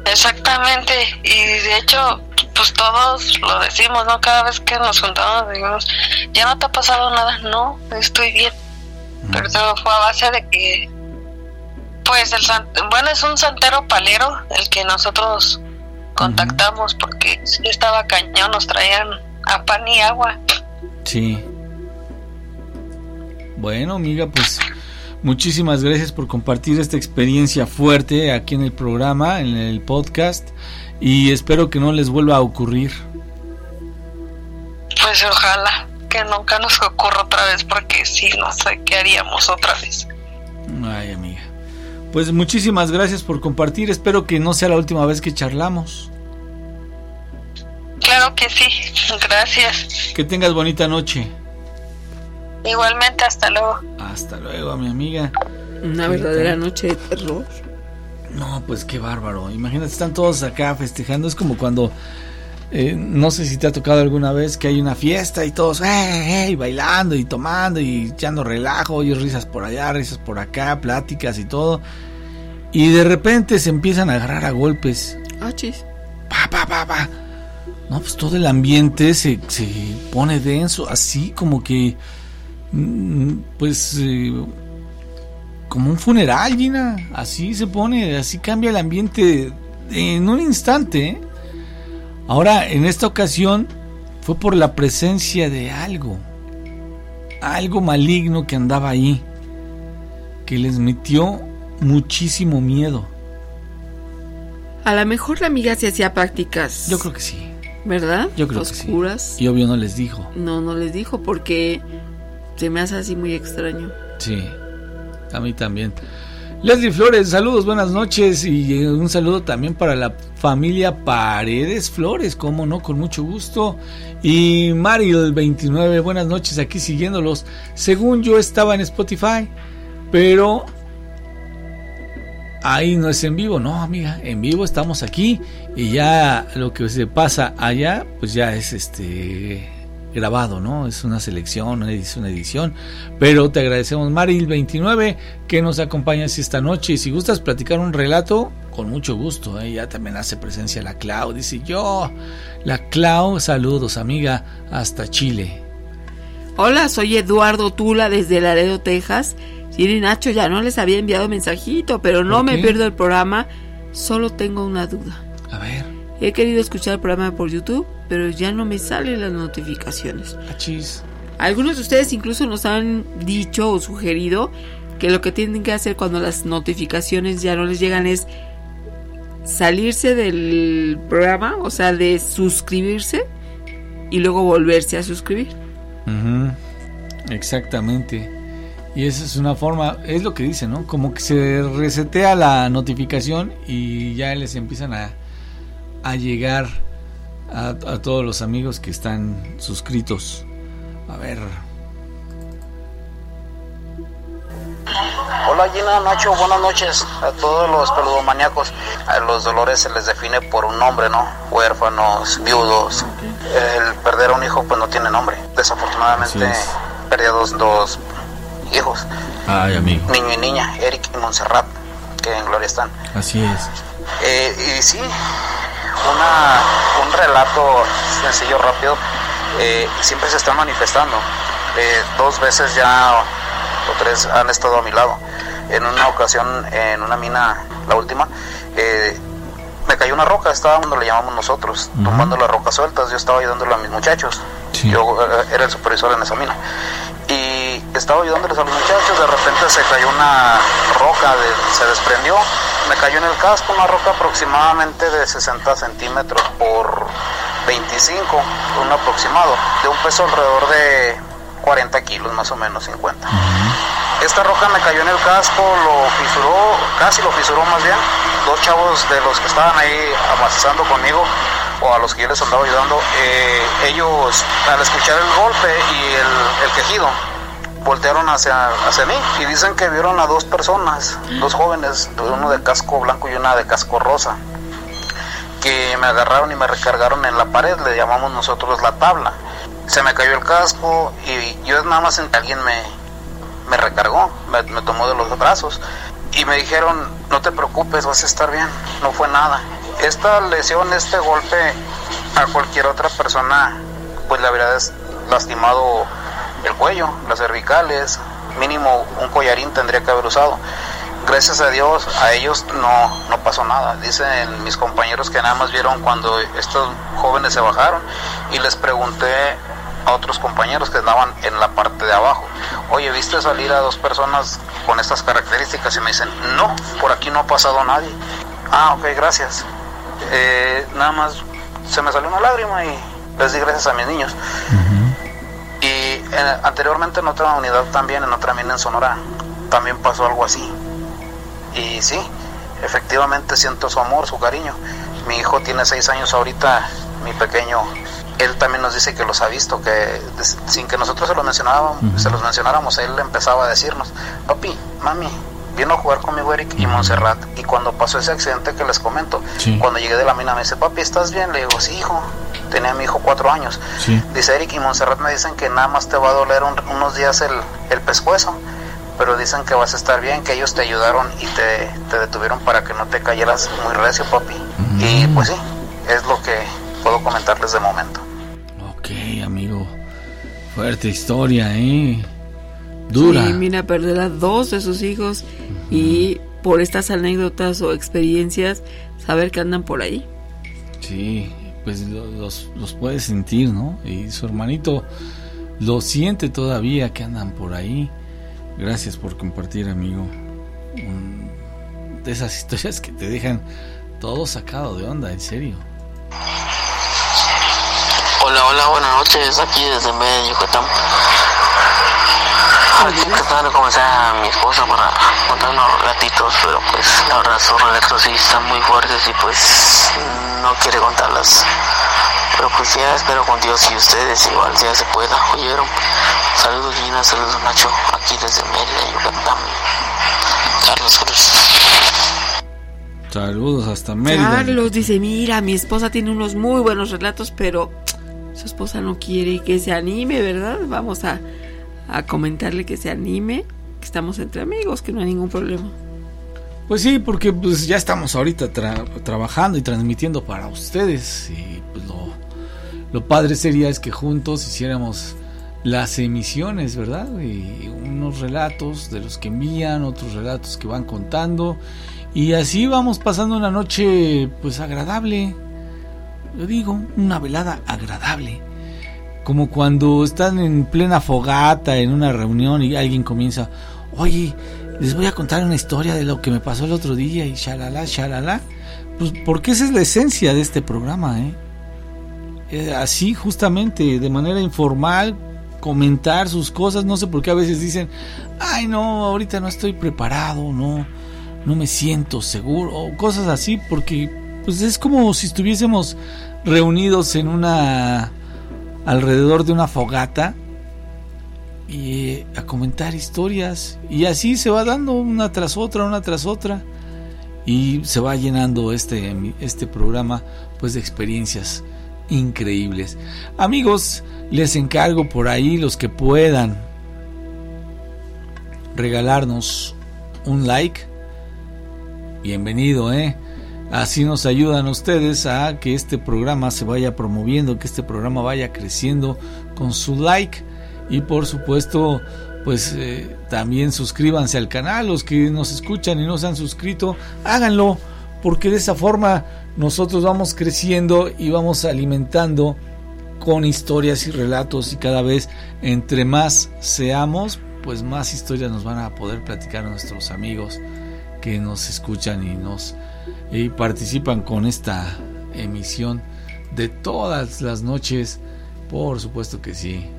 Exactamente, y de hecho, pues todos lo decimos, ¿no? Cada vez que nos juntamos decimos, ya no te ha pasado nada, no, estoy bien. Pero todo fue a base de que, pues, el san- bueno, es un santero palero el que nosotros contactamos porque sí estaba cañón, nos traían a pan y agua. Sí. Bueno, amiga, pues muchísimas gracias por compartir esta experiencia fuerte aquí en el programa, en el podcast. Y espero que no les vuelva a ocurrir. Pues ojalá que nunca nos ocurra otra vez porque sí, no sé qué haríamos otra vez. Ay, amiga. Pues muchísimas gracias por compartir. Espero que no sea la última vez que charlamos. Claro que sí, gracias. Que tengas bonita noche. Igualmente, hasta luego. Hasta luego, mi amiga. Una verdadera noche de terror. No, pues qué bárbaro. Imagínate, están todos acá festejando. Es como cuando, eh, no sé si te ha tocado alguna vez que hay una fiesta y todos, ¡eh, eh! bailando y tomando y echando relajo, y risas por allá, risas por acá, pláticas y todo. Y de repente se empiezan a agarrar a golpes. Ah, chis. Pa, pa, pa, pa. No, pues todo el ambiente se, se pone denso, así como que, mm, pues, eh, como un funeral, Gina. Así se pone, así cambia el ambiente en un instante. ¿eh? Ahora, en esta ocasión, fue por la presencia de algo, algo maligno que andaba ahí, que les metió muchísimo miedo. A lo mejor la amiga se hacía prácticas. Yo creo que sí. ¿Verdad? Yo creo que sí. Oscuras. Y obvio no les dijo. No, no les dijo porque se me hace así muy extraño. Sí, a mí también. Leslie Flores, saludos, buenas noches y eh, un saludo también para la familia Paredes Flores, como no, con mucho gusto. Y Maril 29, buenas noches, aquí siguiéndolos. Según yo estaba en Spotify, pero ahí no es en vivo, no, amiga, en vivo estamos aquí y ya lo que se pasa allá, pues ya es este grabado, ¿no? Es una selección, es una edición. Pero te agradecemos, Maril29, que nos acompañas esta noche. Y si gustas platicar un relato, con mucho gusto. ¿eh? Ya también hace presencia la Clau. Dice yo, la Clau, saludos, amiga, hasta Chile. Hola, soy Eduardo Tula desde Laredo, Texas. Siri Nacho ya no les había enviado mensajito, pero no ¿Por me pierdo el programa. Solo tengo una duda. A ver. He querido escuchar el programa por YouTube, pero ya no me salen las notificaciones. Achis. Algunos de ustedes incluso nos han dicho o sugerido que lo que tienen que hacer cuando las notificaciones ya no les llegan es salirse del programa, o sea, de suscribirse y luego volverse a suscribir. Ujú, Exactamente. Y esa es una forma, es lo que dice, ¿no? Como que se resetea la notificación y ya les empiezan a, a llegar a, a todos los amigos que están suscritos. A ver. Hola Gina, Nacho, buenas noches a todos los peludomaníacos. A los dolores se les define por un nombre, ¿no? Huérfanos, viudos. El perder a un hijo pues no tiene nombre. Desafortunadamente perdí a dos, dos hijos, Ay, amigo. niño y niña, Eric y Montserrat, que en gloria están. Así es. Eh, y sí, una, un relato sencillo, rápido, eh, siempre se está manifestando. Eh, dos veces ya o tres han estado a mi lado. En una ocasión, en una mina, la última, eh, me cayó una roca, estaba donde le llamamos nosotros, Ujú. tomando las rocas sueltas, yo estaba ayudándole a mis muchachos. Yo era el supervisor en esa mina. Estaba ayudándoles a los muchachos, de repente se cayó una roca, de- se desprendió, me cayó en el casco una roca aproximadamente de 60 centímetros por 25, un aproximado, de un peso alrededor de 40 kilos, más o menos 50. Esta roca me cayó en el casco, lo fisuró, casi lo fisuró más bien. Dos chavos de los que estaban ahí amazando conmigo, o a los que yo les andaba ayudando, eh, ellos al escuchar el golpe y el, el quejido, voltearon hacia, hacia mí y dicen que vieron a dos personas, dos jóvenes, uno de casco blanco y una de casco rosa, que me agarraron y me recargaron en la pared, le llamamos nosotros la tabla. Se me cayó el casco y yo nada más en que alguien me, me recargó, me, tomó de los brazos y me dijeron, no te preocupes, vas a estar bien, no fue nada. Esta lesión, este golpe a cualquier otra persona, pues la verdad es lastimado el cuello, las cervicales, mínimo un collarín tendría que haber usado. Gracias a Dios, a ellos no, no pasó nada. Dicen mis compañeros que nada más vieron cuando estos jóvenes se bajaron y les pregunté a otros compañeros que andaban en la parte de abajo, oye, ¿viste salir a dos personas con estas características? Y me dicen, no, por aquí no ha pasado nadie. Ah, ok, gracias. Eh, nada más se me salió una lágrima y les di gracias a mis niños. Y eh, anteriormente en otra unidad también, en otra mina en Sonora, también pasó algo así. Y sí, efectivamente siento su amor, su cariño. Mi hijo tiene seis años ahorita, mi pequeño. Él también nos dice que los ha visto, que sin que nosotros se los mencionáramos, se los mencionáramos, él empezaba a decirnos, papi, mami, vino a jugar conmigo Eric y Montserrat. Y cuando pasó ese accidente que les comento, Sí. cuando llegué de la mina me dice, papi, ¿estás bien? Le digo, sí, hijo. Tenía a mi hijo cuatro años. Sí. Dice Eric y Montserrat me dicen que nada más te va a doler un- unos días el, el pescuezo, pero dicen que vas a estar bien, que ellos te ayudaron y te, te detuvieron para que no te cayeras muy recio, papi. Y pues sí, es lo que puedo comentarles de momento. Ok, amigo. Fuerte historia, ¿eh? Dura. Sí, mira, perder a dos de sus hijos y por estas anécdotas o experiencias, saber que andan por ahí. Sí, pues lo- los, los puede sentir, ¿no? Y su hermanito lo siente todavía que andan por ahí. Gracias por compartir, amigo. Un- de esas historias que te dejan todo sacado de onda, en serio. Hola, hola, buenas noches, aquí desde Mérida, Yucatán. De convencer a mi esposa para contar unos ratitos, pero pues la verdad sus relatos sí están muy fuertes y pues no quiere contarlas. Pero pues ya espero con Dios y ustedes igual ya se pueda. Oyeron. Saludos Gina, saludos Nacho, aquí desde Mérida, Yucatán. Carlos Cruz. Saludos hasta Mérida. Carlos dice, mira, mi esposa tiene unos muy buenos relatos, pero su esposa no quiere que se anime, ¿verdad? Vamos a, a comentarle que se anime, que estamos entre amigos, que no hay ningún problema. Pues sí, porque pues ya estamos ahorita tra- trabajando y transmitiendo para ustedes y pues lo, lo padre sería es que juntos hiciéramos las emisiones, ¿verdad? Y unos relatos de los que envían, otros relatos que van contando y así vamos pasando una noche pues agradable. Yo digo, una velada agradable. Como cuando están en plena fogata en una reunión y alguien comienza, oye, les voy a contar una historia de lo que me pasó el otro día y shalala, shalala. Pues porque esa es la esencia de este programa, ¿eh? Eh, así justamente, de manera informal, comentar sus cosas. No sé por qué a veces dicen, ay no, ahorita no estoy preparado, no, no me siento seguro, o cosas así, porque pues es como si estuviésemos reunidos en una alrededor de una fogata y a comentar historias y así se va dando una tras otra, una tras otra y se va llenando este este programa pues de experiencias increíbles. Amigos, les encargo por ahí los que puedan regalarnos un like. Bienvenido, ¿eh? Así nos ayudan ustedes a que este programa se vaya promoviendo, que este programa vaya creciendo con su like. Y por supuesto pues eh, también suscríbanse al canal, los que nos escuchan y no se han suscrito, háganlo porque de esa forma nosotros vamos creciendo y vamos alimentando con historias y relatos y cada vez entre más seamos, pues más historias nos van a poder platicar nuestros amigos que nos escuchan y nos y participan con esta emisión de todas las noches. Por supuesto que sí.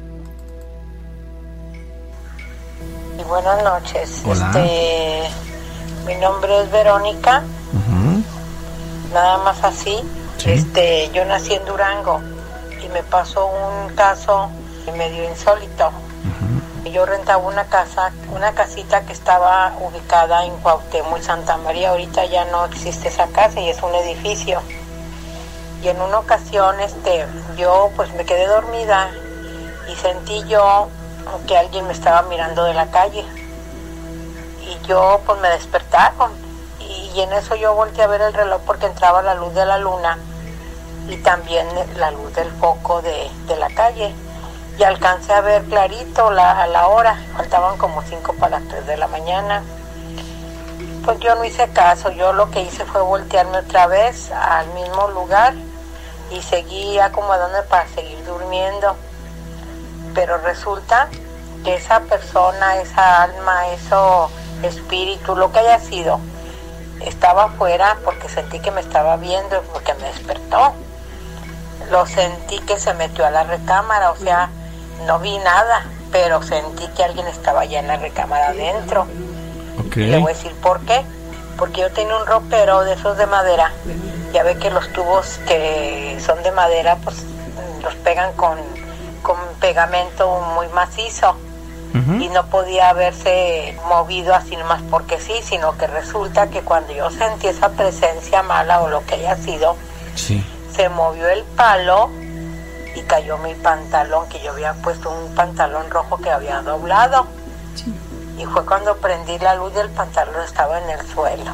Y buenas noches. Este, mi nombre es Verónica. Nada más así. Este, yo nací en Durango y me pasó un caso medio insólito. Yo rentaba una casa, una casita que estaba ubicada en Cuauhtémoc, Santa María. Ahorita ya no existe esa casa y es un edificio. Y en una ocasión, este, yo pues me quedé dormida y sentí yo que alguien me estaba mirando de la calle. Y yo pues me despertaron. Y, en eso yo volteé a ver el reloj porque entraba la luz de la luna y también la luz del foco de, de la calle y alcancé a ver clarito la, la hora, faltaban como 5 para las 3 de la mañana. Pues yo no hice caso, yo lo que hice fue voltearme otra vez al mismo lugar y seguí acomodándome para seguir durmiendo. Pero resulta que esa persona, esa alma, eso espíritu, lo que haya sido, estaba afuera porque sentí que me estaba viendo, porque me despertó. Lo sentí que se metió a la recámara, o sea, no vi nada, pero sentí que alguien estaba allá en la recámara adentro. Le voy a decir por qué. Porque yo tenía un ropero de esos de madera. Ya ve que los tubos que son de madera, pues los pegan con, con pegamento muy macizo. Y no podía haberse movido así nomás porque sí, sino que resulta que cuando yo sentí esa presencia mala o lo que haya sido, se movió el palo y cayó mi pantalón, que yo había puesto un pantalón rojo que había doblado. Y fue cuando prendí la luz del pantalón, estaba en el suelo.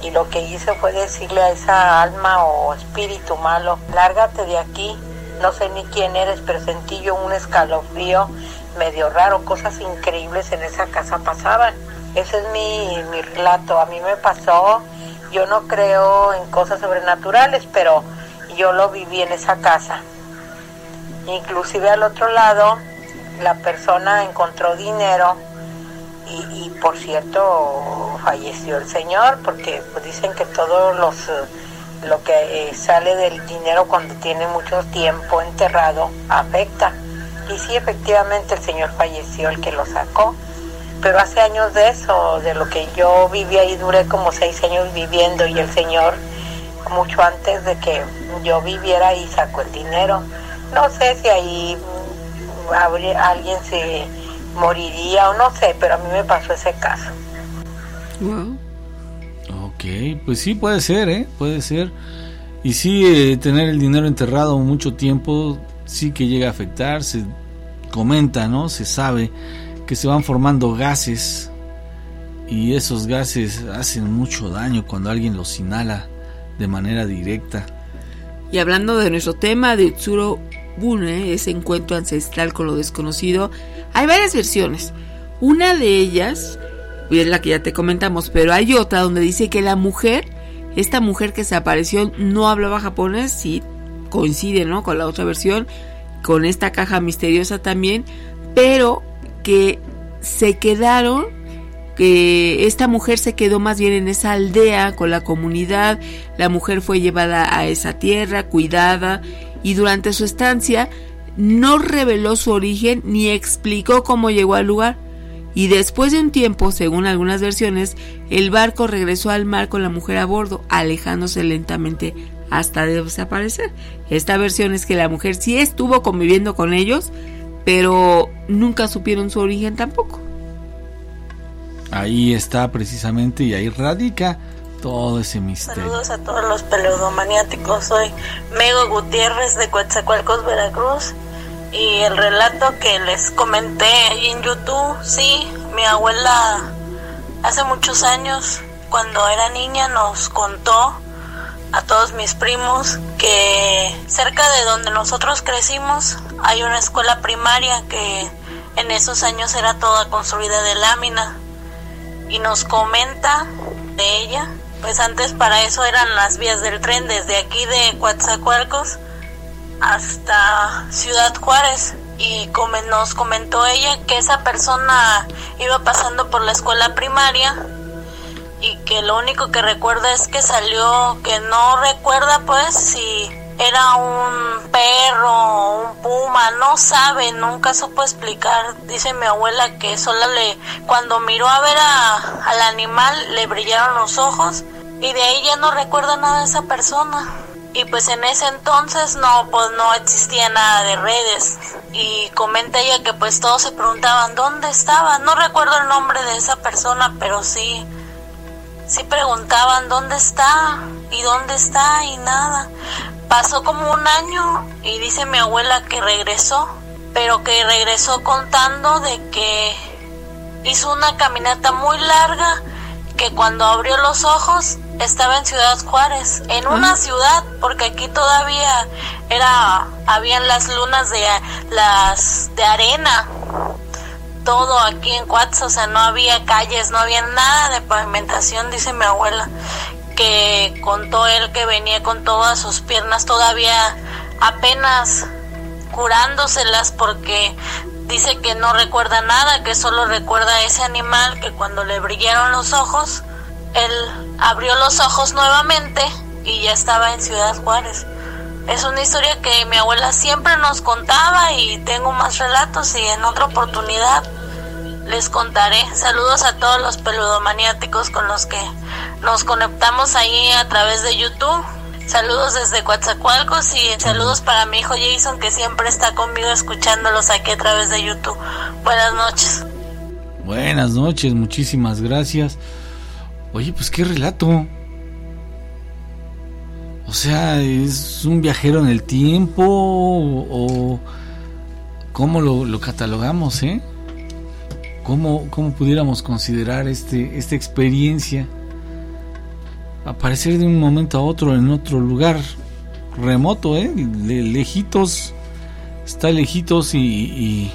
Y lo que hice fue decirle a esa alma o espíritu malo, lárgate de aquí, no sé ni quién eres, pero sentí yo un escalofrío medio raro, cosas increíbles en esa casa pasaban. Ese es mi, mi relato, a mí me pasó, yo no creo en cosas sobrenaturales, pero yo lo viví en esa casa. Inclusive al otro lado, la persona encontró dinero y, por cierto falleció el señor porque pues, dicen que todos los lo que eh, sale del dinero cuando tiene mucho tiempo enterrado afecta. Y sí efectivamente el señor falleció el que lo sacó. Pero hace años de eso de lo que yo viví ahí duré como seis años viviendo y el señor mucho antes de que yo viviera ahí sacó el dinero no sé si ahí alguien se moriría o no sé, pero a mí me pasó ese caso. Ok, pues sí puede ser, ¿eh? Puede ser. Y sí, eh, tener el dinero enterrado mucho tiempo sí que llega a afectar. Se comenta, ¿no? Se sabe que se van formando gases y esos gases hacen mucho daño cuando alguien los inhala de manera directa. Y hablando de nuestro tema de Tsuro Bune, ese encuentro ancestral con lo desconocido, hay varias versiones. Una de ellas es la que ya te comentamos, pero hay otra donde dice que la mujer, esta mujer que se apareció, no hablaba japonés, y coincide ¿no? con la otra versión, con esta caja misteriosa también, pero que se quedaron que esta mujer se quedó más bien en esa aldea con la comunidad, la mujer fue llevada a esa tierra, cuidada y durante su estancia no reveló su origen ni explicó cómo llegó al lugar y después de un tiempo, según algunas versiones, el barco regresó al mar con la mujer a bordo, alejándose lentamente hasta desaparecer. Esta versión es que la mujer sí estuvo conviviendo con ellos, pero nunca supieron su origen tampoco. Ahí está precisamente y ahí radica todo ese misterio. Saludos a todos los peleodomaniáticos. Soy Mego Gutiérrez de Coatzacoalcos, Veracruz. Y el relato que les comenté ahí en YouTube, sí, mi abuela hace muchos años, cuando era niña, nos contó a todos mis primos que cerca de donde nosotros crecimos hay una escuela primaria que en esos años era toda construida de lámina y nos comenta de ella pues antes para eso eran las vías del tren desde aquí de Coatzacoalcos hasta Ciudad Juárez. Y nos comentó ella que esa persona iba pasando por la escuela primaria y que lo único que recuerda es que salió, que no recuerda pues si era un perro un puma, no sabe, nunca supo explicar. Dice mi abuela que solo le, cuando miró a ver a, al animal, le brillaron los ojos y de ahí ya no recuerda nada de esa persona. Y pues en ese entonces no, pues no existía nada de redes. Y comenta ella que pues todos se preguntaban dónde estaba. No recuerdo el nombre de esa persona, pero sí sí preguntaban dónde está y dónde está y nada. Pasó como un año y dice mi abuela que regresó, pero que regresó contando de que hizo una caminata muy larga, que cuando abrió los ojos estaba en Ciudad Juárez, en una ciudad, porque aquí todavía era habían las lunas de las de arena todo aquí en Cuatza, o sea, no había calles, no había nada de pavimentación, dice mi abuela, que contó él que venía con todas sus piernas todavía apenas curándoselas porque dice que no recuerda nada, que solo recuerda ese animal que cuando le brillaron los ojos, él abrió los ojos nuevamente y ya estaba en Ciudad Juárez. Es una historia que mi abuela siempre nos contaba y tengo más relatos y en otra oportunidad les contaré. Saludos a todos los peludomaniáticos con los que nos conectamos ahí a través de YouTube. Saludos desde Coatzacoalcos y saludos para mi hijo Jason que siempre está conmigo escuchándolos aquí a través de YouTube. Buenas noches. Buenas noches, muchísimas gracias. Oye, pues qué relato. O sea, ¿es un viajero en el tiempo o cómo lo, lo catalogamos, eh? ¿Cómo, pudiéramos considerar este, esta experiencia? Aparecer de un momento a otro en otro lugar remoto, ¿eh? lejitos, está lejitos y,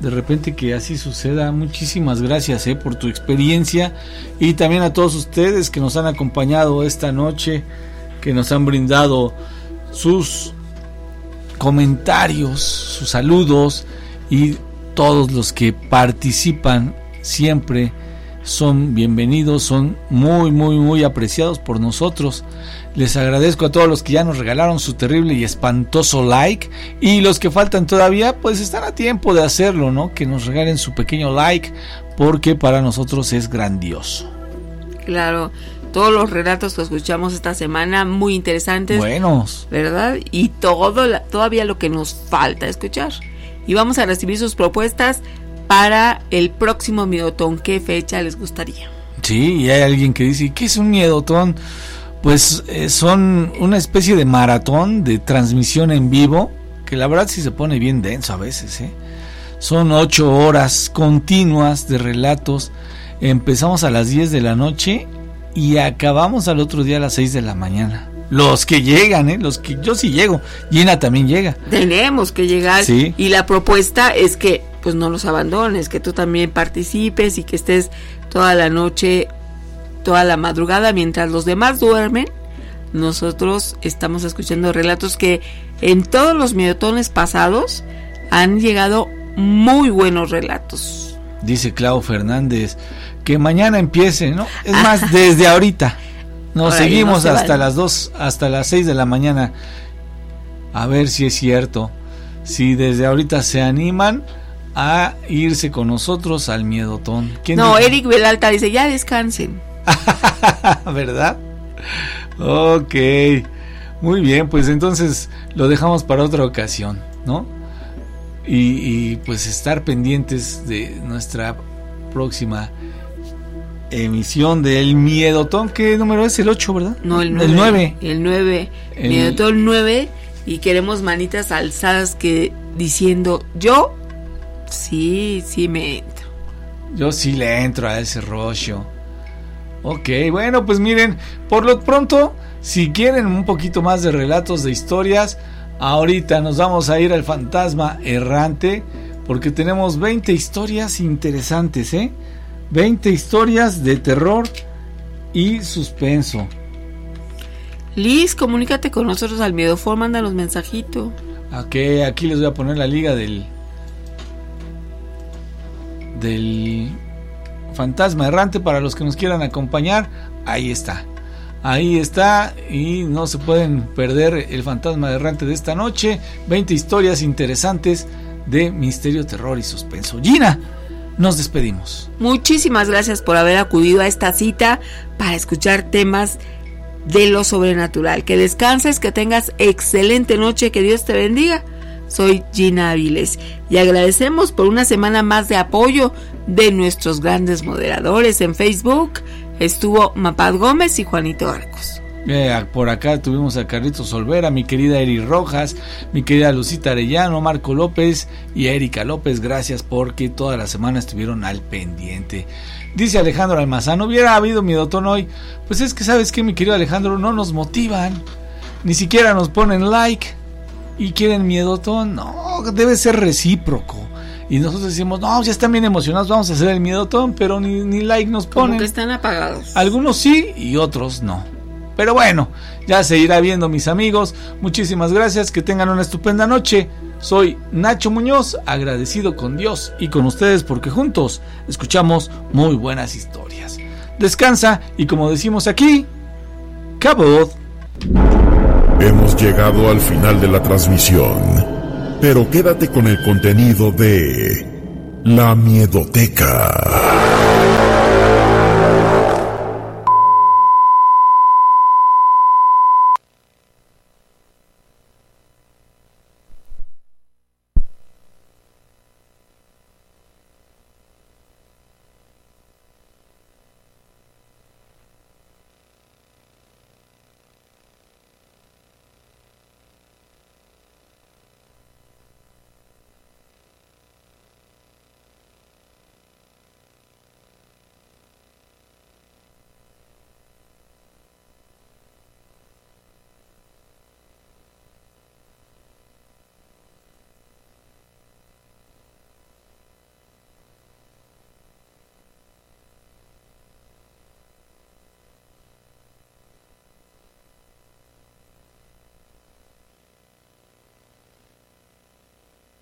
de repente que así suceda. Muchísimas gracias ¿eh? por tu experiencia y también a todos ustedes que nos han acompañado esta noche, que nos han brindado sus comentarios, sus saludos y todos los que participan siempre son bienvenidos, son muy, muy, muy apreciados por nosotros. Les agradezco a todos los que ya nos regalaron su terrible y espantoso like. Y los que faltan todavía, pues están a tiempo de hacerlo, ¿no? Que nos regalen su pequeño like, porque para nosotros es grandioso. Claro, todos los relatos que escuchamos esta semana, muy interesantes. Buenos. ¿Verdad? Y todo, todavía lo que nos falta escuchar y vamos a recibir sus propuestas para el próximo miedotón. ¿Qué fecha les gustaría? Sí, y hay alguien que dice, ¿qué es un miedotón? Pues eh, son una especie de maratón de transmisión en vivo, que la verdad sí se pone bien denso a veces. ¿eh? Son ocho horas continuas de relatos. Empezamos a las 10 de la noche y acabamos al otro día a las 6 de la mañana. Los que llegan, ¿eh? Los que yo sí llego. Gina también llega. Tenemos que llegar. Y la propuesta es que pues no los abandones, que tú también participes y que estés toda la noche, toda la madrugada mientras los demás duermen. Nosotros estamos escuchando relatos que en todos los miotones pasados han llegado muy buenos relatos. Dice Clau Fernández que mañana empiece, ¿no? Es más, desde ahorita. Nos seguimos hasta las 2, hasta las 6 de la mañana. A ver si es cierto. Si desde ahorita se animan, a irse con nosotros al miedotón. no, Eric Velalta dice, ya descansen. ¿Verdad? Ok. Muy bien, pues entonces lo dejamos para otra ocasión, ¿no? Y, pues estar pendientes de nuestra próxima emisión del Miedotón. ¿Qué número es? El 8, ¿verdad? No, el 9. El 9. El Miedotón 9. Y queremos manitas alzadas que diciendo, yo sí, sí me entro. Yo sí le entro a ese rollo. Ok, bueno, pues miren, por lo pronto, si quieren un poquito más de relatos de historias, ahorita nos vamos a ir al fantasma errante, porque tenemos 20 historias interesantes, ¿eh? 20 historias de terror y suspenso. Liz, comunícate con nosotros al Miedo For, mándanos mensajito. Ok, aquí les voy a poner la liga del. del fantasma errante para los que nos quieran acompañar. Ahí está. Ahí está y no se pueden perder el fantasma errante de esta noche. 20 historias interesantes de misterio, terror y suspenso. Gina, nos despedimos. Muchísimas gracias por haber acudido a esta cita para escuchar temas de lo sobrenatural. Que descanses, que tengas excelente noche, que Dios te bendiga. Soy Gina Aviles y agradecemos por una semana más de apoyo de nuestros grandes moderadores en Facebook. Estuvo Mapad Gómez y Juanito Arcos. Por acá tuvimos a Carlitos Olvera, mi querida Eri Rojas, mi querida Lucita Arellano, Marco López y Erika López. Gracias porque toda la semana estuvieron al pendiente. Dice Alejandro Almazán, hubiera habido miedotón hoy. Pues es que sabes que mi querido Alejandro, no nos motivan. Ni siquiera nos ponen like. Y quieren miedotón. No, debe ser recíproco. Y nosotros decimos, no, ya están bien emocionados, vamos a hacer el miedotón, pero ni, ni like nos ponen. Como que están apagados. Algunos sí y otros no. Pero bueno, ya se irá viendo mis amigos. Muchísimas gracias, que tengan una estupenda noche. Soy Nacho Muñoz, agradecido con Dios y con ustedes porque juntos escuchamos muy buenas historias. Descansa y como decimos aquí, Cabo. Hemos llegado al final de la transmisión, pero quédate con el contenido de La Miedoteca.